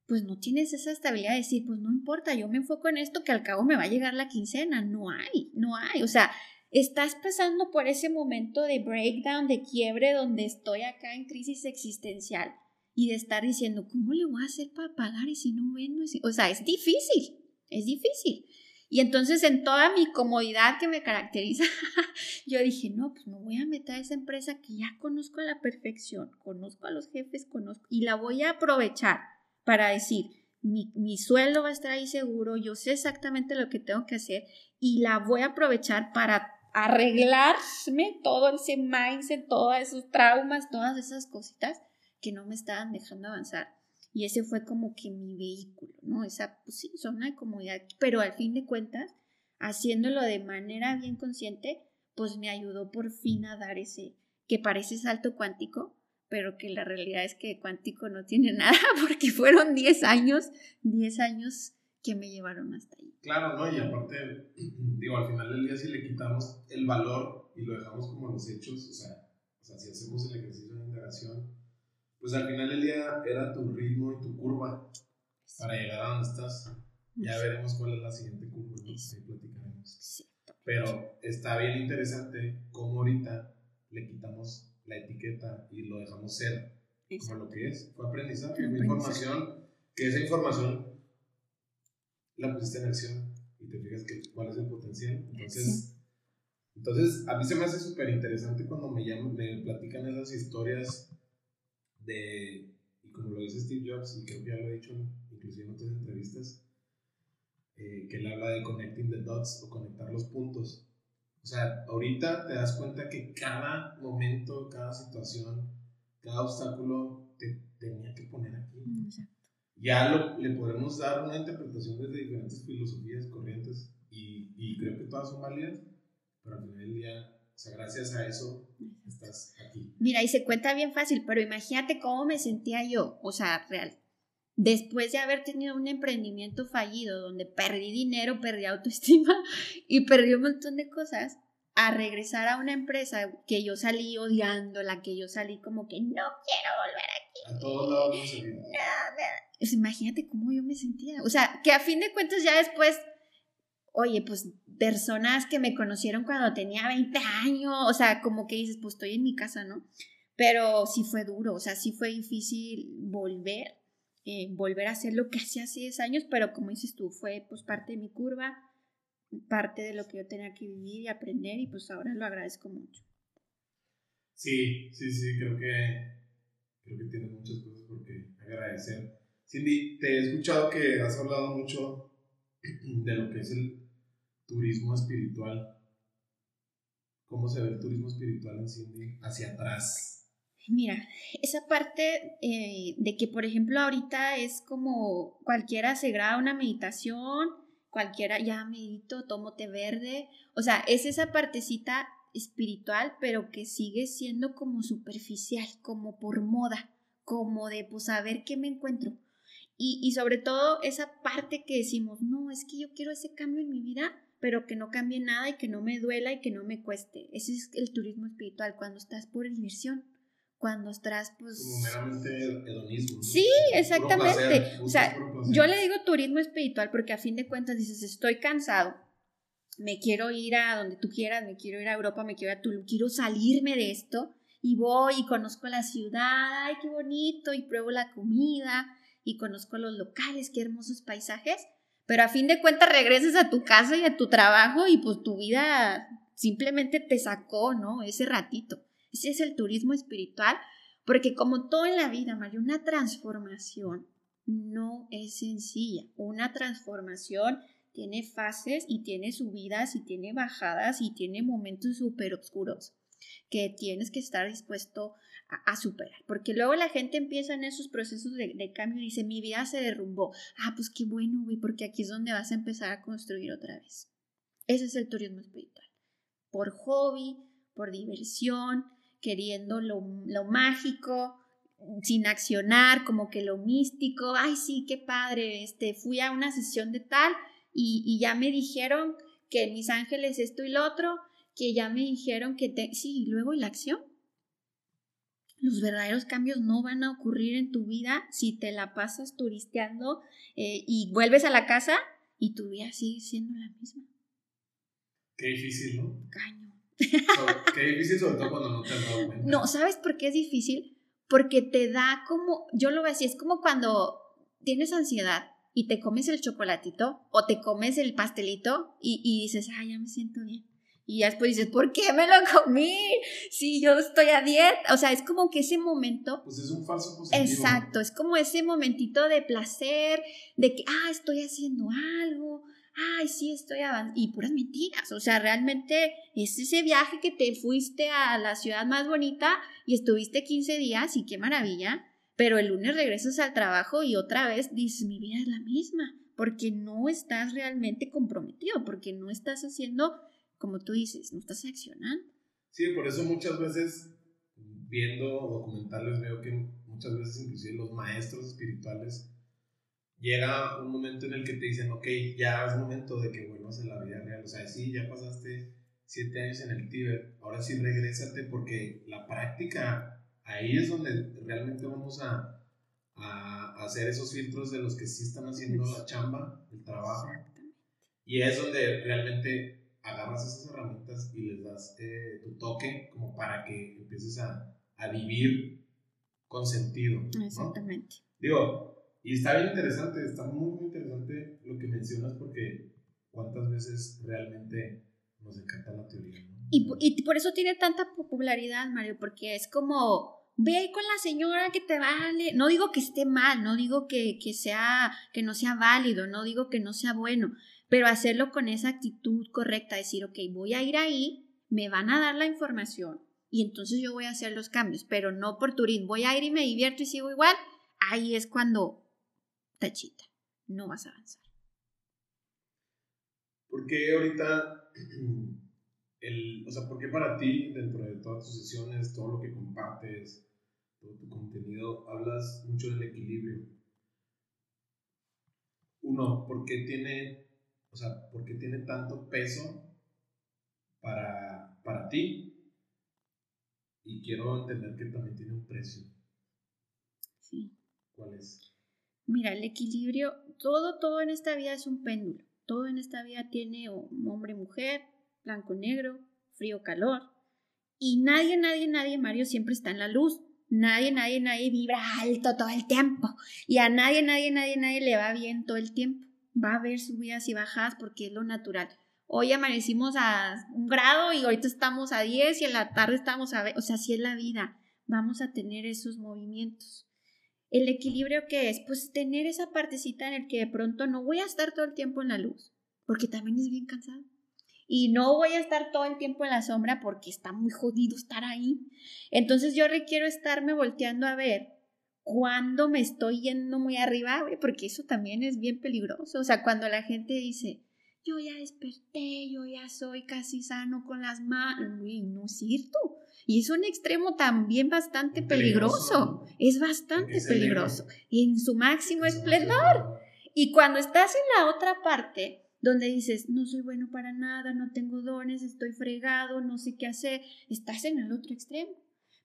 pues no tienes esa estabilidad de decir, pues no importa, yo me enfoco en esto que al cabo me va a llegar la quincena, no hay, no hay, o sea, estás pasando por ese momento de breakdown, de quiebre, donde estoy acá en crisis existencial y de estar diciendo, ¿cómo le voy a hacer para pagar y si no vendo? O sea, es difícil, es difícil. Y entonces en toda mi comodidad que me caracteriza, yo dije, no, pues me voy a meter a esa empresa que ya conozco a la perfección, conozco a los jefes, conozco, y la voy a aprovechar para decir, mi, mi, sueldo va a estar ahí seguro, yo sé exactamente lo que tengo que hacer y la voy a aprovechar para arreglarme todo ese mindset, todos esos traumas, todas esas cositas que no me estaban dejando avanzar. Y ese fue como que mi vehículo, ¿no? Esa, pues sí, zona de comodidad, pero al fin de cuentas, haciéndolo de manera bien consciente, pues me ayudó por fin a dar ese, que parece salto cuántico, pero que la realidad es que cuántico no tiene nada porque fueron 10 años, 10 años que me llevaron hasta ahí. Claro, ¿no? Y aparte, digo, al final del día si le quitamos el valor y lo dejamos como los hechos, o sea, o sea si hacemos el ejercicio de indagación, pues al final del día era tu ritmo y tu curva para llegar a donde estás. Ya veremos cuál es la siguiente curva, ¿no? ahí platicaremos. Pero está bien interesante cómo ahorita le quitamos la etiqueta y lo dejamos ser como lo que es. Fue aprendizaje, fue información, que esa información la pusiste en acción y te fijas que, cuál es el potencial. Entonces, entonces a mí se me hace súper interesante cuando me, llaman, me platican esas historias de, y como lo dice Steve Jobs, y creo que ya lo he dicho inclusive en otras entrevistas, eh, que él habla de connecting the dots o conectar los puntos. O sea, ahorita te das cuenta que cada momento, cada situación, cada obstáculo te tenía que poner aquí. Exacto ya lo, le podemos dar una interpretación desde diferentes filosofías, corrientes, y, y creo que todas son válidas, pero al final del día, o sea, gracias a eso estás aquí. Mira, y se cuenta bien fácil, pero imagínate cómo me sentía yo, o sea, real. Después de haber tenido un emprendimiento fallido donde perdí dinero, perdí autoestima y perdí un montón de cosas, a regresar a una empresa que yo salí odiando, la que yo salí como que no quiero volver aquí. A todos lados no, no, pues imagínate cómo yo me sentía. O sea, que a fin de cuentas ya después, oye, pues personas que me conocieron cuando tenía 20 años, o sea, como que dices, pues estoy en mi casa, ¿no? Pero sí fue duro, o sea, sí fue difícil volver, eh, volver a hacer lo que hacía hace 10 años, pero como dices tú, fue pues parte de mi curva, parte de lo que yo tenía que vivir y aprender y pues ahora lo agradezco mucho. Sí, sí, sí, creo que, creo que tienes muchas cosas por qué agradecer. Cindy, te he escuchado que has hablado mucho de lo que es el turismo espiritual. ¿Cómo se ve el turismo espiritual en Cindy hacia atrás? Mira, esa parte eh, de que, por ejemplo, ahorita es como cualquiera se graba una meditación, cualquiera ya medito, tomo té verde, o sea, es esa partecita espiritual, pero que sigue siendo como superficial, como por moda, como de pues a ver qué me encuentro. Y, y sobre todo esa parte que decimos, no, es que yo quiero ese cambio en mi vida, pero que no cambie nada y que no me duela y que no me cueste. Ese es el turismo espiritual, cuando estás por diversión, cuando estás pues... Como meramente hedonismo. Sí, exactamente. o sea, yo le digo turismo espiritual porque a fin de cuentas dices, estoy cansado, me quiero ir a donde tú quieras, me quiero ir a Europa, me quiero ir a Tulum, quiero salirme de esto y voy y conozco la ciudad, ay, qué bonito, y pruebo la comida y conozco los locales, qué hermosos paisajes pero a fin de cuentas regresas a tu casa y a tu trabajo y pues tu vida simplemente te sacó, ¿no? Ese ratito. Ese es el turismo espiritual, porque como todo en la vida, Mario, una transformación no es sencilla. Una transformación tiene fases y tiene subidas y tiene bajadas y tiene momentos súper oscuros que tienes que estar dispuesto a, superar. Porque luego la gente empieza en esos procesos de, cambio y dice, mi vida se derrumbó. Ah, pues qué bueno, güey, porque aquí es donde vas a empezar a construir otra vez. Ese es el turismo espiritual. Por hobby, por diversión, queriendo lo, mágico, sin accionar, como que lo místico. Ay, sí, qué padre. Este, fui a una sesión de tal y, y ya me dijeron que mis ángeles esto y lo otro, que ya me dijeron que te... Sí, y luego la acción los verdaderos cambios no van a ocurrir en tu vida si te la pasas turisteando eh, y vuelves a la casa y tu vida sigue siendo la misma. Qué difícil, ¿no? Caño. Qué difícil sobre todo cuando no te has dado cuenta. No, ¿sabes por qué es difícil? Porque te da como, yo lo veo así, es como cuando tienes ansiedad y te comes el chocolatito o te comes el pastelito y, y dices, ay, ya me siento bien. Y después dices, ¿por qué me lo comí? Si yo estoy a dieta. O sea, es como que ese momento. Pues es un falso positivo. Exacto, es como ese momentito de placer, de que, ah, estoy haciendo algo, ay, sí, estoy avanzando. Y puras mentiras. O sea, realmente es ese viaje que te fuiste a la ciudad más bonita y estuviste 15 días y qué maravilla. Pero el lunes regresas al trabajo y otra vez dices, mi vida es la misma. Porque no estás realmente comprometido, porque no estás haciendo como tú dices, no estás accionando. Sí, por eso muchas veces viendo documentales veo que muchas veces inclusive los maestros espirituales llega un momento en el que te dicen, ok, ya es momento de que vuelvas a la vida real. O sea, sí, ya pasaste siete años en el Tíbet, ahora sí regrésate porque la práctica, ahí es donde realmente vamos a, a hacer esos filtros de los que sí están haciendo la chamba, el trabajo. Y es donde realmente agarras esas herramientas y les das eh, tu toque como para que empieces a, a vivir con sentido. Exactamente. Digo, y está bien interesante, está muy, muy interesante lo que mencionas porque cuántas veces realmente nos encanta la teoría. Y, y por eso tiene tanta popularidad, Mario, porque es como ve con la señora que te vale. No digo que esté mal, no digo que, que, sea, que no sea válido, no digo que no sea bueno, pero hacerlo con esa actitud correcta, decir, ok, voy a ir ahí, me van a dar la información y entonces yo voy a hacer los cambios, pero no por turismo, voy a ir y me divierto y sigo igual, ahí es cuando tachita, no vas a avanzar. ¿Por qué ahorita, el, o sea, por qué para ti, dentro de todas tus sesiones, todo lo que compartes, todo tu contenido, hablas mucho del equilibrio? Uno, ¿por qué tiene o sea, ¿por qué tiene tanto peso para, para ti? Y quiero entender que también tiene un precio. Sí. ¿Cuál es? Mira, el equilibrio, todo, todo en esta vida es un péndulo. Todo en esta vida tiene un hombre, mujer, blanco, negro, frío, calor. Y nadie, nadie, nadie, Mario, siempre está en la luz. Nadie, nadie, nadie vibra alto todo el tiempo. Y a nadie, nadie, nadie, nadie le va bien todo el tiempo va a haber subidas y bajadas porque es lo natural. Hoy amanecimos a un grado y ahorita estamos a 10 y en la tarde estamos a... O sea, así es la vida. Vamos a tener esos movimientos. El equilibrio que es, pues tener esa partecita en el que de pronto no voy a estar todo el tiempo en la luz, porque también es bien cansado. Y no voy a estar todo el tiempo en la sombra porque está muy jodido estar ahí. Entonces yo requiero estarme volteando a ver cuando me estoy yendo muy arriba, porque eso también es bien peligroso. O sea, cuando la gente dice, yo ya desperté, yo ya soy casi sano con las manos, no es cierto. Y es un extremo también bastante peligroso. Es bastante peligroso. En su máximo esplendor. Y cuando estás en la otra parte, donde dices, no soy bueno para nada, no tengo dones, estoy fregado, no sé qué hacer, estás en el otro extremo.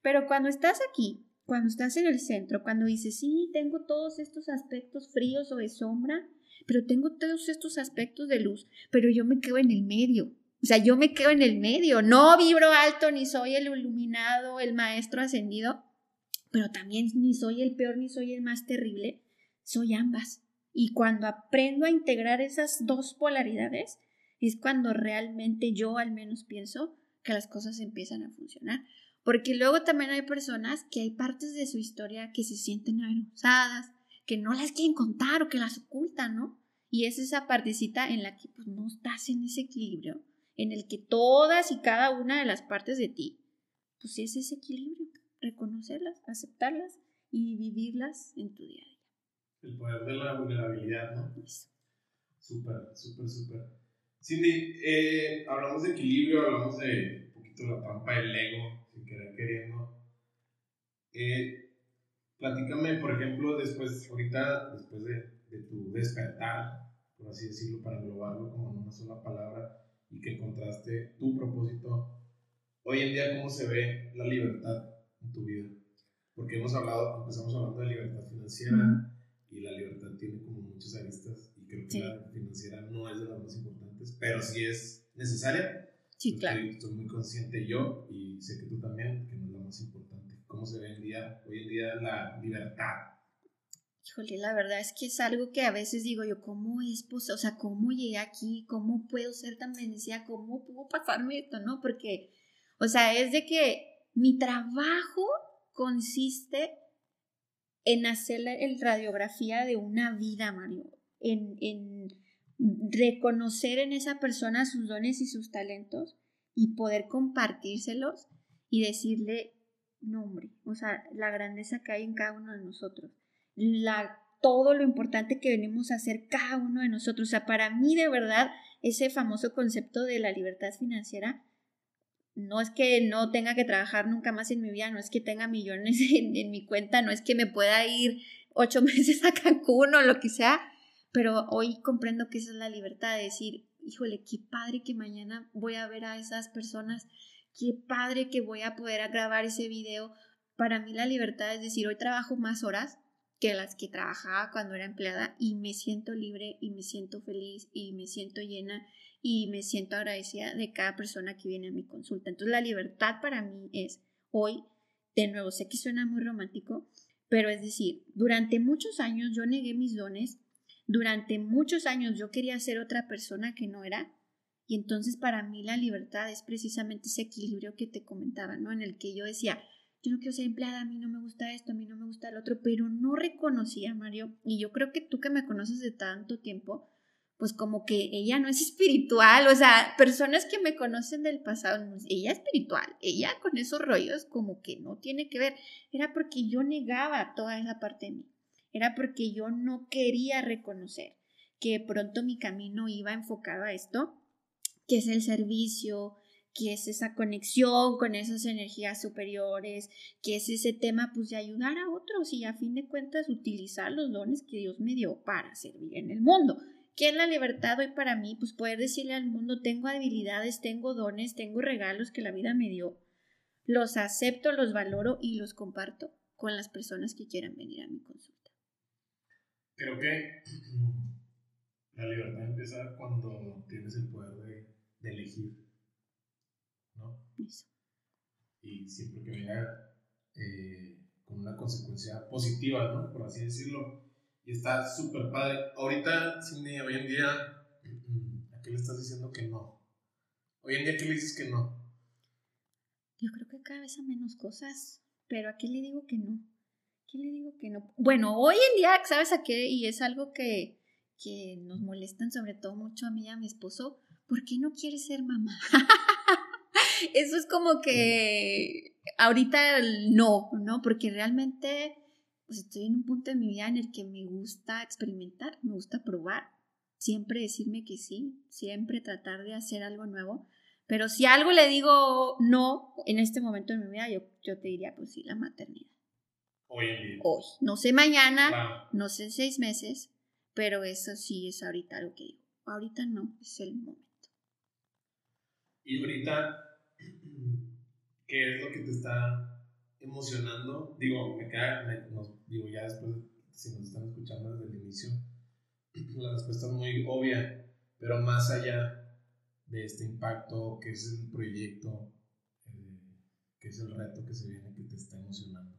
Pero cuando estás aquí, cuando estás en el centro, cuando dices, sí, tengo todos estos aspectos fríos o de sombra, pero tengo todos estos aspectos de luz, pero yo me quedo en el medio. O sea, yo me quedo en el medio. No vibro alto, ni soy el iluminado, el maestro ascendido, pero también ni soy el peor, ni soy el más terrible. Soy ambas. Y cuando aprendo a integrar esas dos polaridades, es cuando realmente yo al menos pienso que las cosas empiezan a funcionar. Porque luego también hay personas que hay partes de su historia que se sienten avergonzadas, que no las quieren contar o que las ocultan, ¿no? Y es esa partecita en la que pues, no estás en ese equilibrio, en el que todas y cada una de las partes de ti, pues es ese equilibrio, reconocerlas, aceptarlas y vivirlas en tu día a día. El poder de la vulnerabilidad, ¿no? Súper, súper, súper. Cindy, eh, hablamos de equilibrio, hablamos de un poquito la trampa del ego, sin querer queriendo. Eh, Platícame, por ejemplo, después, ahorita, después de, de, tu despertar, por así decirlo, para englobarlo como en una sola palabra, y que encontraste tu propósito, hoy en día, ¿cómo se ve la libertad en tu vida? Porque hemos hablado, empezamos hablando de libertad financiera, y la libertad tiene como muchas aristas, y creo que la financiera no es de las más importantes, pero sí es necesaria. Sí, claro. Estoy, muy consciente yo, y sé que tú también, que no es la más importante cómo se ve día, hoy en día la libertad. Híjole, la verdad es que es algo que a veces digo yo, ¿cómo es posible? O sea, ¿cómo llegué aquí? ¿Cómo puedo ser tan bendecida? ¿Cómo pudo pasarme esto? ¿No? Porque, o sea, es de que mi trabajo consiste en hacer la radiografía de una vida, Mario, en, en reconocer en esa persona sus dones y sus talentos y poder compartírselos y decirle, nombre, o sea, la grandeza que hay en cada uno de nosotros, la, todo lo importante que venimos a hacer cada uno de nosotros. O sea, para mí de verdad ese famoso concepto de la libertad financiera no es que no tenga que trabajar nunca más en mi vida, no es que tenga millones en, en mi cuenta, no es que me pueda ir ocho meses a Cancún o lo que sea, pero hoy comprendo que esa es la libertad de decir, híjole, qué padre que mañana voy a ver a esas personas qué padre que voy a poder grabar ese video. Para mí la libertad es decir, hoy trabajo más horas que las que trabajaba cuando era empleada y me siento libre y me siento feliz y me siento llena y me siento agradecida de cada persona que viene a mi consulta. Entonces la libertad para mí es hoy, de nuevo, sé que suena muy romántico, pero es decir, durante muchos años yo negué mis dones, durante muchos años yo quería ser otra persona que no era y entonces para mí la libertad es precisamente ese equilibrio que te comentaba, ¿no? En el que yo decía, yo no quiero ser empleada, a mí no me gusta esto, a mí no me gusta el otro, pero no reconocía, Mario, y yo creo que tú que me conoces de tanto tiempo, pues como que ella no es espiritual, o sea, personas que me conocen del pasado, ella es espiritual, ella con esos rollos como que no tiene que ver, era porque yo negaba toda esa parte de mí, era porque yo no quería reconocer que pronto mi camino iba enfocado a esto qué es el servicio, qué es esa conexión con esas energías superiores, qué es ese tema pues de ayudar a otros y a fin de cuentas utilizar los dones que Dios me dio para servir en el mundo. ¿Qué es la libertad hoy para mí? Pues poder decirle al mundo, tengo habilidades, tengo dones, tengo regalos que la vida me dio. Los acepto, los valoro y los comparto con las personas que quieran venir a mi consulta. Creo que la libertad empieza cuando tienes el poder de de elegir, Y siempre que venga eh, con una consecuencia positiva, ¿no? Por así decirlo. Y está súper padre. Ahorita, Cindy, hoy en día, ¿a qué le estás diciendo que no? Hoy en día, ¿qué le dices que no? Yo creo que cada vez a menos cosas, pero ¿a qué le digo que no? ¿Qué le digo que no? Bueno, hoy en día, ¿sabes a qué? Y es algo que, que nos molestan sobre todo mucho a mí y a mi esposo. ¿Por qué no quieres ser mamá? Eso es como que ahorita no, ¿no? Porque realmente pues estoy en un punto de mi vida en el que me gusta experimentar, me gusta probar, siempre decirme que sí, siempre tratar de hacer algo nuevo. Pero si algo le digo no en este momento de mi vida, yo, yo te diría, pues sí, la maternidad. Hoy en día. Hoy. No sé mañana, no sé seis meses, pero eso sí es ahorita lo que digo. Ahorita no, es el momento. Y ahorita, ¿qué es lo que te está emocionando? Digo, me queda, digo, ya después, si nos están escuchando desde el inicio, la respuesta es muy obvia, pero más allá de este impacto, que es el proyecto, eh, que es el reto que se viene, que te está emocionando?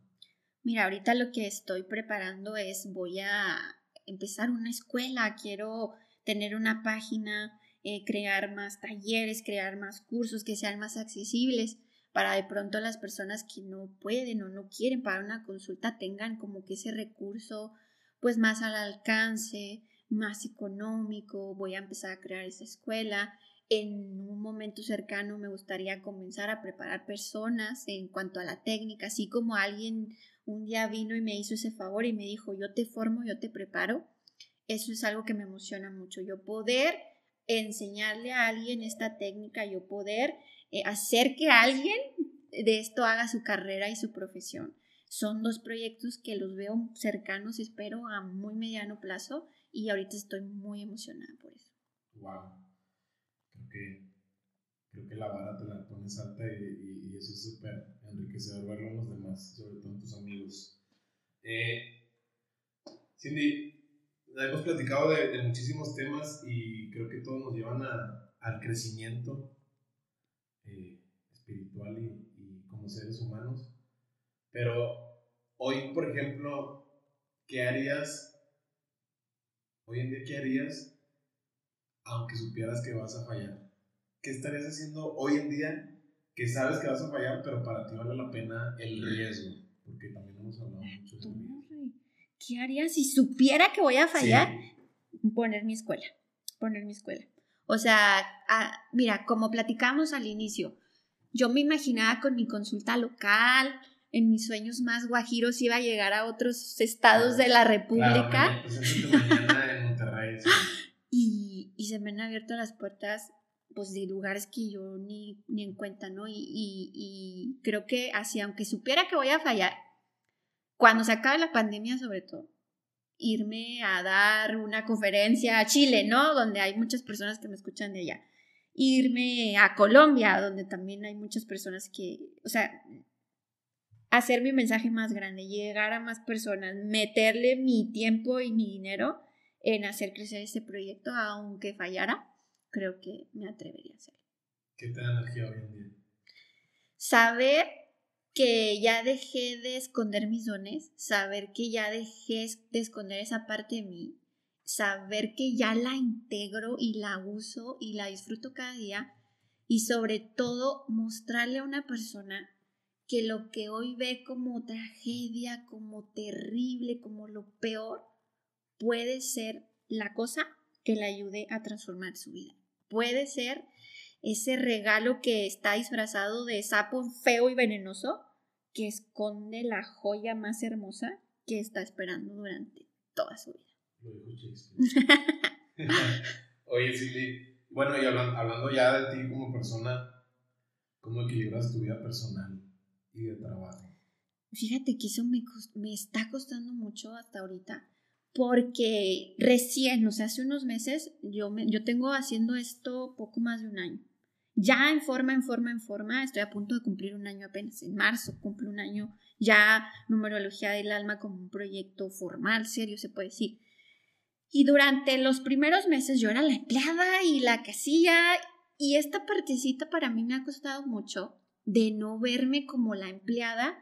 Mira, ahorita lo que estoy preparando es, voy a empezar una escuela, quiero tener una página, eh, crear más talleres, crear más cursos que sean más accesibles para de pronto las personas que no pueden o no quieren para una consulta tengan como que ese recurso pues más al alcance, más económico, voy a empezar a crear esa escuela. En un momento cercano me gustaría comenzar a preparar personas en cuanto a la técnica, así como alguien un día vino y me hizo ese favor y me dijo, yo te formo, yo te preparo. Eso es algo que me emociona mucho, yo poder enseñarle a alguien esta técnica, yo poder eh, hacer que alguien de esto haga su carrera y su profesión. Son dos proyectos que los veo cercanos, espero, a muy mediano plazo y ahorita estoy muy emocionada por eso. Wow. Creo que, creo que la vara te la pones alta y, eso es súper enriquecedor verlo en los demás, sobre todo en tus amigos. Eh, Cindy, hemos platicado de, muchísimos temas y creo que todos nos llevan al crecimiento eh, espiritual y, y, como seres humanos. Pero hoy, por ejemplo, ¿qué harías? Hoy en día, ¿qué harías aunque supieras que vas a fallar? ¿Qué estarías haciendo hoy en día que sabes que vas a fallar, pero para ti vale la pena el riesgo? Porque también hemos hablado mucho de. ¿Qué haría si supiera que voy a fallar? Poner mi escuela, poner mi escuela. O sea, mira, como platicamos al inicio, yo me imaginaba con mi consulta local, en mis sueños más guajiros iba a llegar a otros estados de la República. y, y, se me han abierto las puertas pues de lugares que yo ni, ni en cuenta, ¿no? Y, y, y creo que así, aunque supiera que voy a fallar, cuando se acabe la pandemia sobre todo, irme a dar una conferencia a Chile, ¿no? Donde hay muchas personas que me escuchan de allá. Irme a Colombia, donde también hay muchas personas que, o sea, hacer mi mensaje más grande, llegar a más personas, meterle mi tiempo y mi dinero en hacer crecer este proyecto, aunque fallara, creo que me atrevería a hacerlo. ¿Qué te da energía hoy en día? Saber que ya dejé de esconder mis dones, saber que ya dejé de esconder esa parte de mí, saber que ya la integro y la uso y la disfruto cada día y sobre todo mostrarle a una persona que lo que hoy ve como tragedia, como terrible, como lo peor, puede ser la cosa que le ayude a transformar su vida. Puede ser ese regalo que está disfrazado de sapo feo y venenoso, que esconde la joya más hermosa que está esperando durante toda su vida. Lo dijo. Oye, Cindy, bueno, y hablando, ya de ti como persona, ¿cómo equilibras tu vida personal y de trabajo? Fíjate que eso me, me está costando mucho hasta ahorita, porque recién, o sea, hace unos meses, yo, me, yo tengo haciendo esto poco más de un año ya en forma, en forma, en forma, estoy a punto de cumplir un año apenas, en marzo cumple un año ya numerología del alma como un proyecto formal, serio se puede decir. Y durante los primeros meses yo era la empleada y la casilla y esta partecita para mí me ha costado mucho de no verme como la empleada,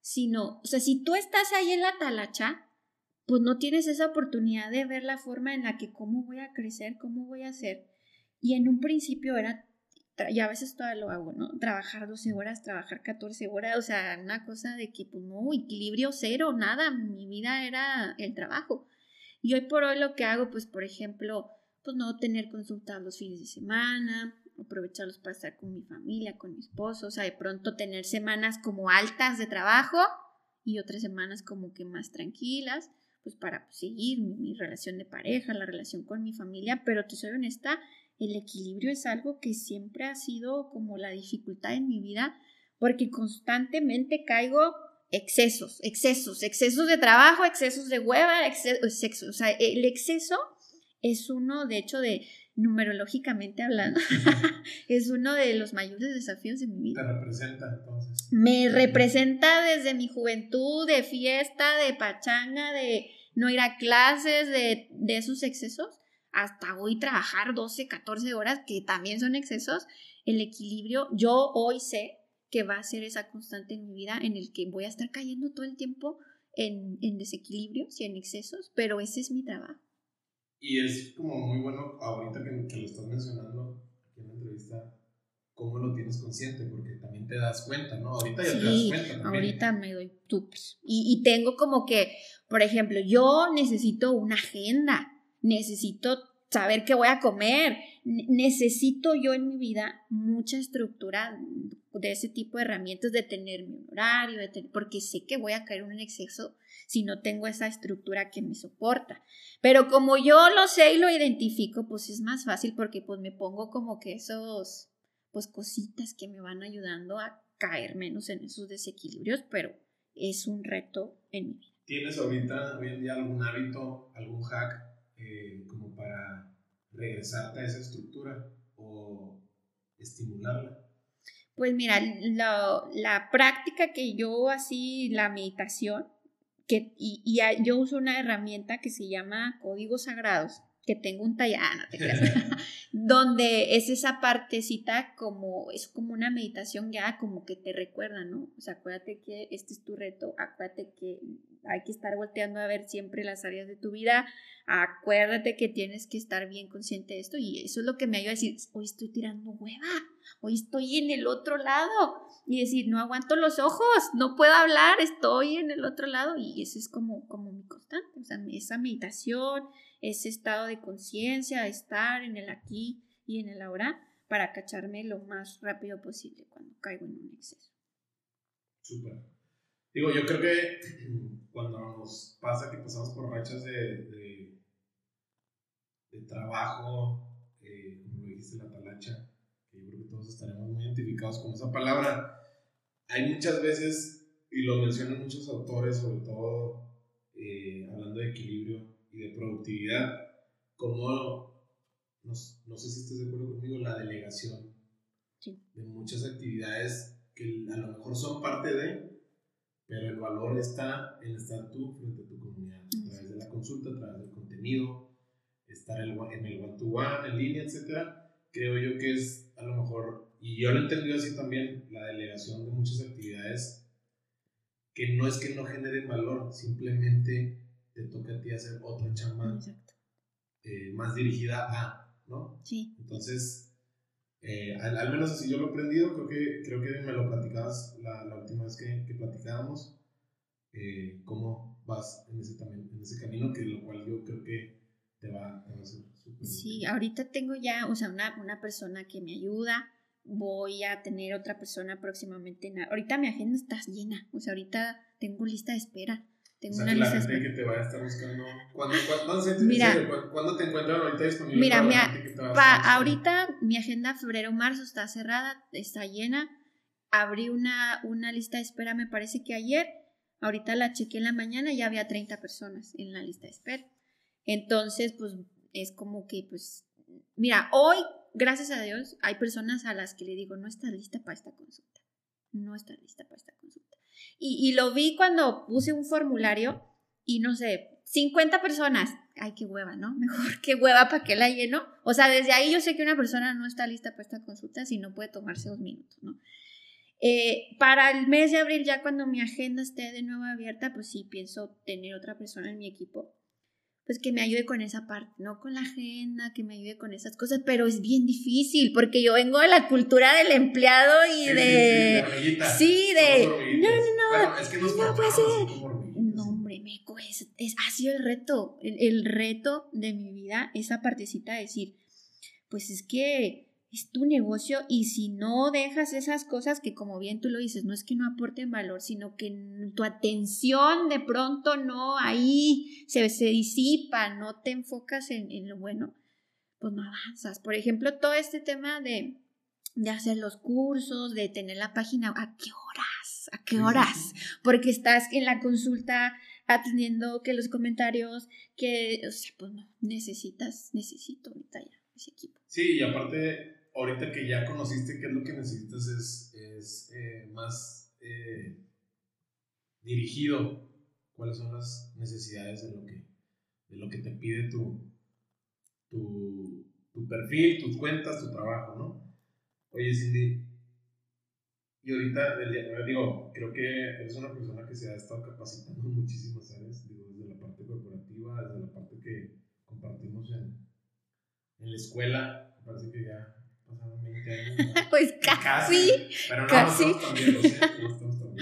sino, o sea, si tú estás ahí en la talacha, pues no tienes esa oportunidad de ver la forma en la que cómo voy a crecer, cómo voy a ser. Y en un principio era ya a veces todavía lo hago, ¿no? Trabajar 12 horas, trabajar 14 horas, o sea, una cosa de que, pues no, equilibrio cero, nada, mi vida era el trabajo. Y hoy por hoy lo que hago, pues, por ejemplo, pues no tener consultas los fines de semana, aprovecharlos para estar con mi familia, con mi esposo, o sea, de pronto tener semanas como altas de trabajo y otras semanas como que más tranquilas, pues para seguir mi, mi relación de pareja, la relación con mi familia, pero te soy honesta, el equilibrio es algo que siempre ha sido como la dificultad en mi vida, porque constantemente caigo excesos, excesos, excesos de trabajo, excesos de hueva, excesos, o sea, el exceso es uno, de hecho, de numerológicamente hablando, es uno de los mayores desafíos de mi vida. Te representa entonces. Me representa desde mi juventud, de fiesta, de pachanga, de no ir a clases, de, de esos excesos hasta hoy trabajar 12, 14 horas, que también son excesos, el equilibrio, yo hoy sé que va a ser esa constante en mi vida en el que voy a estar cayendo todo el tiempo en, en desequilibrios y en excesos, pero ese es mi trabajo. Y es como muy bueno ahorita que, que lo estás mencionando aquí en la entrevista, cómo lo tienes consciente, porque también te das cuenta, ¿no? Ahorita ya te das cuenta. También. Ahorita me doy tups. Y, y tengo como que, por ejemplo, yo necesito una agenda necesito saber qué voy a comer, necesito yo en mi vida mucha estructura de ese tipo de herramientas, de tener mi horario, porque sé que voy a caer en un exceso si no tengo esa estructura que me soporta. Pero como yo lo sé y lo identifico, pues es más fácil porque pues me pongo como que esos, pues cositas que me van ayudando a caer menos en esos desequilibrios, pero es un reto en mi. ¿Tienes ahorita, hoy en algún hábito, algún hack eh, como para regresarte a esa estructura o estimularla? Pues mira, la práctica que yo así, la meditación, que, y, y, yo uso una herramienta que se llama códigos sagrados, que tengo un taller, ah, no te creas, donde es esa partecita como, es como una meditación ya como que te recuerda, ¿no? O sea, acuérdate que este es tu reto, acuérdate que hay que estar volteando a ver siempre las áreas de tu vida, acuérdate que tienes que estar bien consciente de esto y eso es lo que me ayuda a decir, hoy estoy tirando hueva, hoy estoy en el otro lado y decir, no aguanto los ojos, no puedo hablar, estoy en el otro lado y eso es como, como mi constante, o sea, esa meditación, ese estado de conciencia, estar en el aquí y en el ahora para cacharme lo más rápido posible cuando caigo en un exceso. Súper. Digo, yo creo que cuando nos pasa que pasamos por rachas de, de, de trabajo, eh, como lo dijiste, la talacha, yo creo que todos estaremos muy identificados con esa palabra, hay muchas veces, y lo mencionan muchos autores, sobre todo eh, hablando de equilibrio y de productividad, como, no, no sé si estás de acuerdo conmigo, la delegación de muchas actividades que a lo mejor son parte de, pero el valor está en estar tú frente a tu comunidad, a través de la consulta, a través del contenido, estar en el one-to-one, en línea, etc. Creo yo que es a lo mejor, y yo lo he entendido así también, la delegación de muchas actividades que no es que no generen valor, simplemente te toca a ti hacer otra chamba eh, más dirigida a, ¿no? Sí. Entonces, eh, al, menos así yo lo he aprendido, creo que, creo que me lo platicabas la, la última vez que, que platicábamos, eh, cómo vas en ese, también, en ese camino, que lo cual yo creo que te va, te va a ser súper Sí, ahorita tengo ya, o sea, una, una persona que me ayuda, voy a tener otra persona próximamente. Ahorita mi agenda está llena, o sea, ahorita tengo lista de espera. Tengo o sea, una que la lista de gente que te a estar buscando. ¿Cuándo, Mira. ¿cuándo, cuándo te encuentran ahorita disponible? Mira, para mi la a- gente que te va a pa- estar buscando? ahorita mi agenda febrero-marzo está cerrada, está llena. Abrí una, una lista de espera, me parece que ayer. Ahorita la chequé en la mañana y ya había 30 personas en la lista de espera. Entonces, pues es como que, pues, mira, hoy, gracias a Dios, hay personas a las que le digo, no estás lista para esta consulta. No estás lista para esta consulta. Y, y lo vi cuando puse un formulario y no sé, 50 personas. Ay, qué hueva, ¿no? Mejor qué hueva para que la lleno. O sea, desde ahí yo sé que una persona no está lista para esta consulta si no puede tomarse dos minutos, ¿no? Eh, para el mes de abril, ya cuando mi agenda esté de nuevo abierta, pues sí pienso tener otra persona en mi equipo. Pues que me ayude con esa parte, no con la agenda, que me ayude con esas cosas, pero es bien difícil porque yo vengo de la cultura del empleado y de... Sí, de... no, no, no. es que no puede ser. No, hombre, me es, es, ha sido el reto, el, el reto de mi vida, esa partecita de decir, pues es que es tu negocio y si no dejas esas cosas que como bien tú lo dices, no es que no aporten valor, sino que tu atención de pronto no ahí se, se disipa, no te enfocas en, en, lo bueno, pues no avanzas. Por ejemplo, todo este tema de, de hacer los cursos, de tener la página, ¿a qué horas? ¿A qué horas? Porque estás en la consulta atendiendo que los comentarios, que, o sea, pues no, necesitas, necesito ahorita ya ese equipo. Sí, y aparte ahorita que ya conociste qué es lo que necesitas, es, es eh, más eh, dirigido cuáles son las necesidades de lo que, de lo que te pide tu, tu, tu perfil, tus cuentas, tu trabajo, ¿no? Oye, Cindy, y ahorita, digo, creo que eres una persona que se ha estado capacitando en muchísimas áreas, digo, desde la parte corporativa, desde la parte que compartimos en, en la escuela, parece que ya pues casi. Pero no, casi. No estamos tan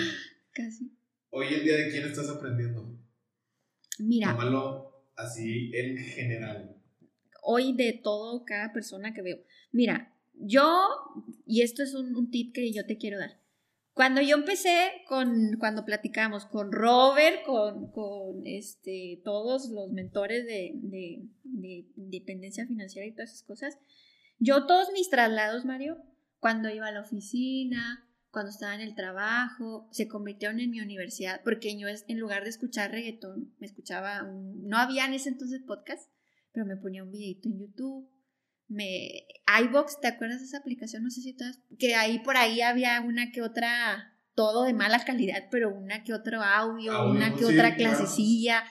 Casi. Hoy en día, ¿de quién estás aprendiendo? Mira. Tómalo así en general. Hoy de todo, cada persona que veo. Mira, yo, y esto es un, tip que yo te quiero dar. Cuando yo empecé con, cuando platicamos con Robert, con, con este, todos los mentores de, de, de independencia financiera y todas esas cosas, yo todos mis traslados, Mario, cuando iba a la oficina, cuando estaba en el trabajo, se convirtieron en mi universidad, porque yo en lugar de escuchar reggaetón, me escuchaba, un, no había en ese entonces podcast, pero me ponía un videito en YouTube, me, iBox, ¿te acuerdas de esa aplicación? No sé si todas, que ahí por ahí había una que otra, todo de mala calidad, pero una que otro audio, una que otra clasecilla.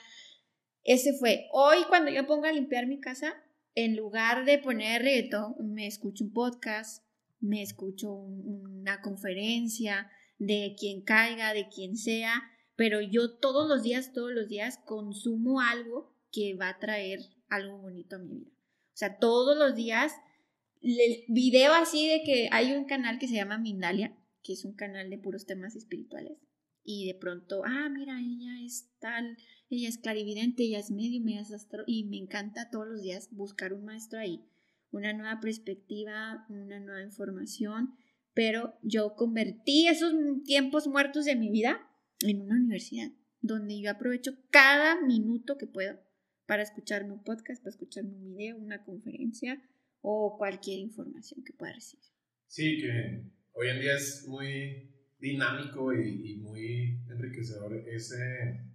Ese fue. Hoy cuando yo pongo a limpiar mi casa, en lugar de poner reto, me escucho un podcast, me escucho una conferencia de quien caiga, de quien sea, pero yo todos los días, todos los días consumo algo que va a traer algo bonito a mi vida. O sea, todos los días, el video así de que hay un canal que se llama Mindalia, que es un canal de puros temas espirituales, y de pronto, ah, mira, ella es tal ella es clarividente, ella es medio, ella es y me encanta todos los días buscar un maestro ahí, una nueva perspectiva, una nueva información, pero yo convertí esos tiempos muertos de mi vida en una universidad, donde yo aprovecho cada minuto que puedo para escucharme un podcast, para escucharme un video, una conferencia o cualquier información que pueda recibir. Sí, que hoy en día es muy dinámico y, y muy enriquecedor ese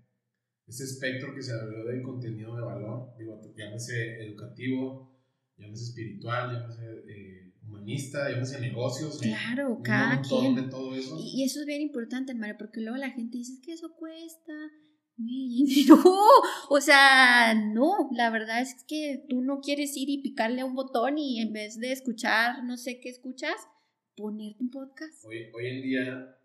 ese espectro que se abrió de contenido de valor, digo, llámese educativo, llámese espiritual, llámese eh, humanista, llámese negocios. Claro, cada quien. De todo eso. Y, eso es bien importante, Mario, porque luego la gente dice que eso cuesta. No, o sea, no, la verdad es que tú no quieres ir y picarle un botón y en vez de escuchar, no sé qué escuchas, ponerte un podcast. Hoy, hoy en día,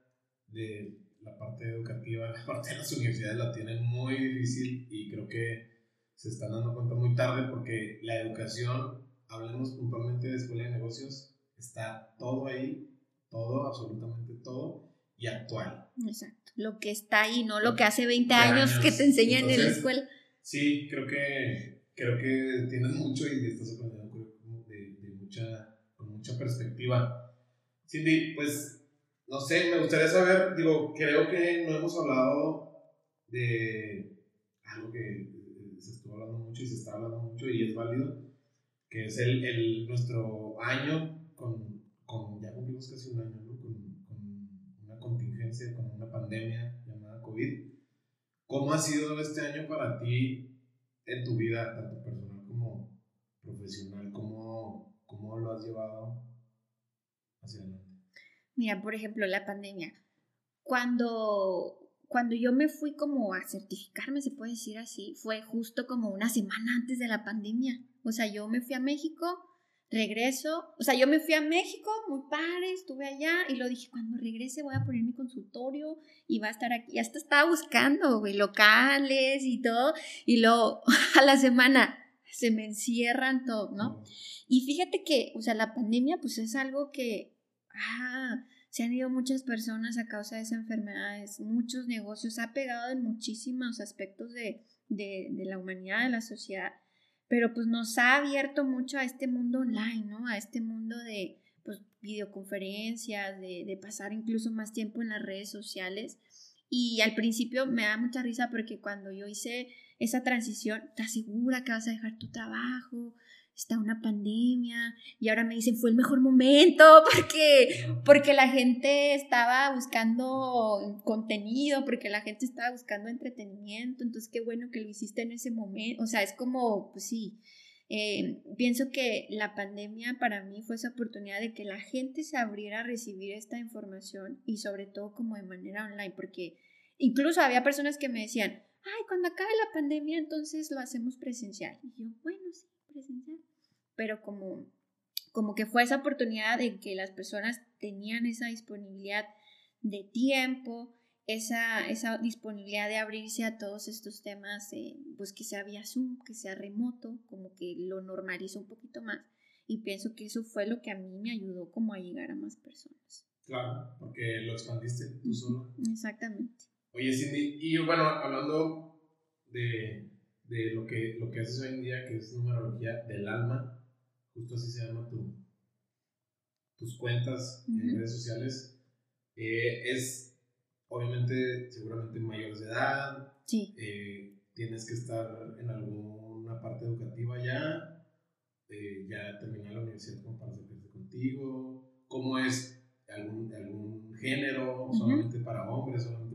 de la parte educativa, la parte de las universidades la tienen muy difícil y creo que se están dando cuenta muy tarde porque la educación, hablemos puntualmente de escuela de negocios, está todo ahí, todo, absolutamente todo, y actual. Exacto, lo que está ahí, no lo que hace 20 años, que te enseñan en la escuela. Sí, creo que, creo que tienes mucho y estás aprendiendo de, de mucha, con mucha perspectiva. Cindy, pues no sé, me gustaría saber, digo, creo que no hemos hablado de algo que eh, se estuvo hablando mucho y se está hablando mucho y es válido, que es el, el nuestro año con, con, ya cumplimos casi un año, ¿no? con, con, una contingencia, con una pandemia llamada COVID. ¿Cómo ha sido este año para ti en tu vida, tanto personal como profesional? ¿Cómo, cómo lo has llevado hacia adelante? Mira, por ejemplo, la pandemia. Cuando, cuando yo me fui como a certificarme, se puede decir así, fue justo como una semana antes de la pandemia. O sea, yo me fui a México, regreso, o sea, yo me fui a México, muy padre, estuve allá y lo dije, cuando regrese voy a poner mi consultorio y va a estar aquí. Ya hasta estaba buscando, güey, locales y todo. Y luego a la semana se me encierran todo, ¿no? Y fíjate que, o sea, la pandemia pues es algo que, ah, se han ido muchas personas a causa de esa enfermedad, muchos negocios, ha pegado en muchísimos aspectos de, de, de la humanidad, de la sociedad pero pues nos ha abierto mucho a este mundo online, ¿no? A este mundo de pues, videoconferencias, de, de pasar incluso más tiempo en las redes sociales. Y al principio me da mucha risa porque cuando yo hice esa transición, te asegura que vas a dejar tu trabajo, está una pandemia y ahora me dicen fue el mejor momento porque, porque la gente estaba buscando contenido, porque la gente estaba buscando entretenimiento, entonces qué bueno que lo hiciste en ese momento, o sea, es como, pues sí, eh, pienso que la pandemia para mí fue esa oportunidad de que la gente se abriera a recibir esta información y sobre todo como de manera online, porque incluso había personas que me decían, ay, cuando acabe la pandemia entonces lo hacemos presencial. Y yo, bueno, sí, presencial pero como, como que fue esa oportunidad de que las personas tenían esa disponibilidad de tiempo, esa, esa disponibilidad de abrirse a todos estos temas, pues que sea vía Zoom, que sea remoto, como que lo normalizó un poquito más. Y pienso que eso fue lo que a mí me ayudó como a llegar a más personas. Claro, porque lo expandiste tú solo. Exactamente. Oye, Cindy, y bueno, hablando de, de lo, que, lo que haces hoy en día, que es numerología del alma, justo así se llama tu, tus cuentas en redes sociales, eh, es obviamente seguramente mayores de edad, sí. Eh, tienes que estar en alguna parte educativa ya, eh, ya terminar la universidad como para acercarse contigo, cómo es algún, algún género, solamente para hombres, solamente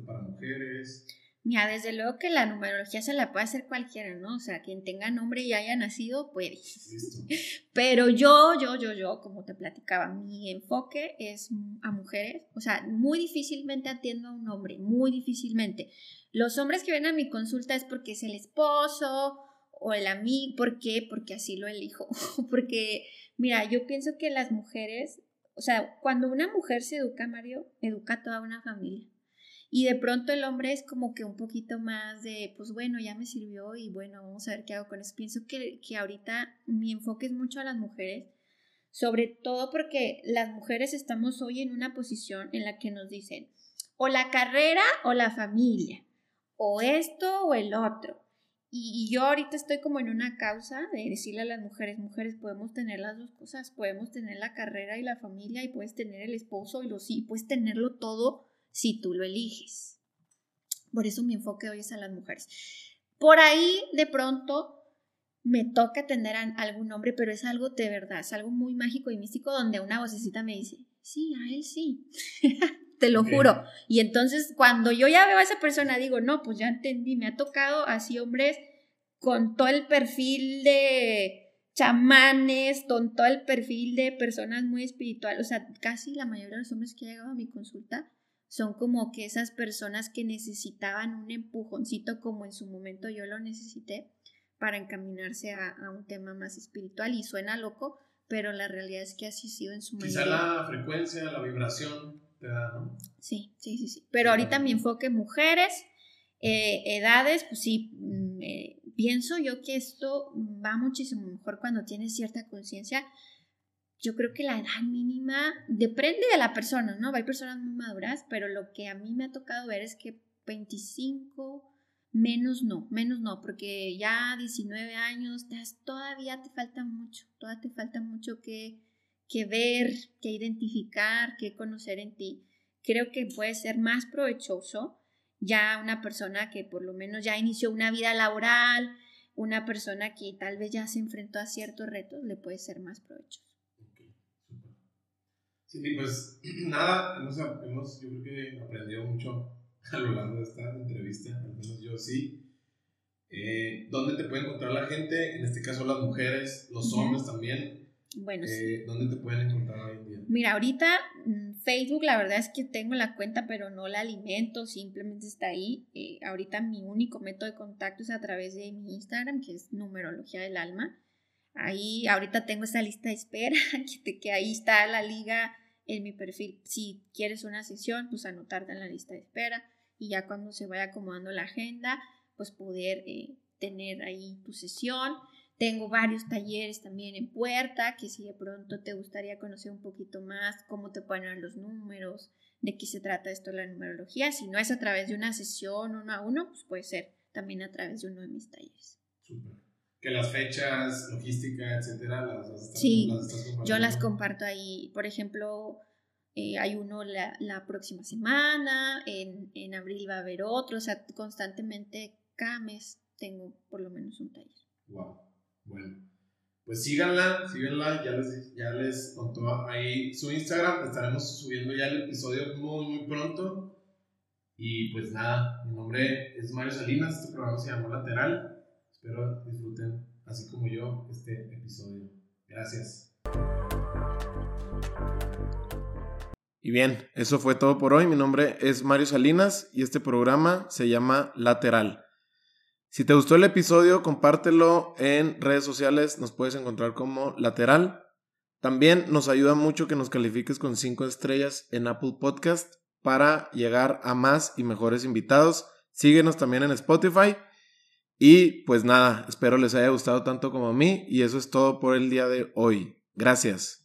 desde luego que la numerología se la puede hacer cualquiera, ¿no? O sea, quien tenga nombre y haya nacido puede. Pero yo, yo, yo, yo, como te platicaba, mi enfoque es a mujeres. O sea, muy difícilmente atiendo a un hombre, muy difícilmente. Los hombres que vienen a mi consulta es porque es el esposo o el amigo. ¿Por qué? Porque así lo elijo. porque, mira, yo pienso que las mujeres, o sea, cuando una mujer se educa, Mario, educa a toda una familia. Y de pronto el hombre es como que un poquito más de, pues bueno, ya me sirvió y bueno, vamos a ver qué hago con eso. Pienso que, que ahorita mi enfoque es mucho a las mujeres, sobre todo porque las mujeres estamos hoy en una posición en la que nos dicen o la carrera o la familia, o esto o el otro. Y, yo ahorita estoy como en una causa de decirle a las mujeres, mujeres, podemos tener las dos cosas, podemos tener la carrera y la familia y puedes tener el esposo y los sí, puedes tenerlo todo si tú lo eliges. Por eso mi enfoque hoy es a las mujeres. Por ahí de pronto me toca tener a algún hombre, pero es algo de verdad, es algo muy mágico y místico donde una vocecita me dice, sí, a él sí, te lo juro. Y entonces cuando yo ya veo a esa persona, digo, no, pues ya entendí, me ha tocado así hombres con todo el perfil de chamanes, con todo el perfil de personas muy espirituales, o sea, casi la mayoría de los hombres que han llegado a mi consulta son como que esas personas que necesitaban un empujoncito como en su momento yo lo necesité para encaminarse a, un tema más espiritual y suena loco, pero la realidad es que así ha sido en su mayoría. Quizá la frecuencia, la vibración te da, ¿no? Sí, sí, sí, sí. Pero ahorita mi enfoque mujeres, eh, edades, pues sí, mm, eh, pienso yo que esto va muchísimo mejor cuando tienes cierta conciencia yo creo que la edad mínima depende de la persona, ¿no? Hay personas muy maduras, pero lo que a mí me ha tocado ver es que 25 menos no, menos no, porque ya 19 años todavía te falta mucho, todavía te falta mucho que, que ver, que identificar, que conocer en ti. Creo que puede ser más provechoso ya una persona que por lo menos ya inició una vida laboral, una persona que tal vez ya se enfrentó a ciertos retos, le puede ser más provechoso. Sí, pues nada, hemos, hemos, yo creo que aprendido mucho a lo largo de esta entrevista, al menos yo sí. Eh, ¿Dónde te puede encontrar la gente? En este caso las mujeres, los hombres también. Bueno, eh, ¿Dónde te pueden encontrar hoy en día? Mira, ahorita mm, Facebook, la verdad es que tengo la cuenta, pero no la alimento, simplemente está ahí. Eh, ahorita mi único método de contacto es a través de mi Instagram, que es Numerología del Alma. Ahí ahorita tengo esa lista de espera, que, que ahí está la liga en mi perfil. Si quieres una sesión, pues anotarte en la lista de espera y ya cuando se vaya acomodando la agenda, pues poder eh, tener ahí tu sesión. Tengo varios talleres también en puerta, que si de pronto te gustaría conocer un poquito más cómo te ponen los números, de qué se trata esto de la numerología. Si no es a través de una sesión uno a uno, pues puede ser también a través de uno de mis talleres. Que las fechas, logística, etcétera, las, estás, sí, yo las comparto ahí. Por ejemplo, eh, hay uno la, la próxima semana, en, en, abril va a haber otro, o sea, constantemente cada mes tengo por lo menos un taller. Wow, bueno. Pues síganla, síganla, ya les, ya les contó ahí su Instagram, estaremos subiendo ya el episodio muy, muy pronto. Y pues nada, mi nombre es Mario Salinas, este programa se llama Lateral. Espero disfruten, así como yo, este episodio. Gracias. Y bien, eso fue todo por hoy. Mi nombre es Mario Salinas y este programa se llama Lateral. Si te gustó el episodio, compártelo en redes sociales. Nos puedes encontrar como Lateral. También nos ayuda mucho que nos califiques con 5 estrellas en Apple Podcast para llegar a más y mejores invitados. Síguenos también en Spotify. Y pues nada, espero les haya gustado tanto como a mí. Y eso es todo por el día de hoy. Gracias.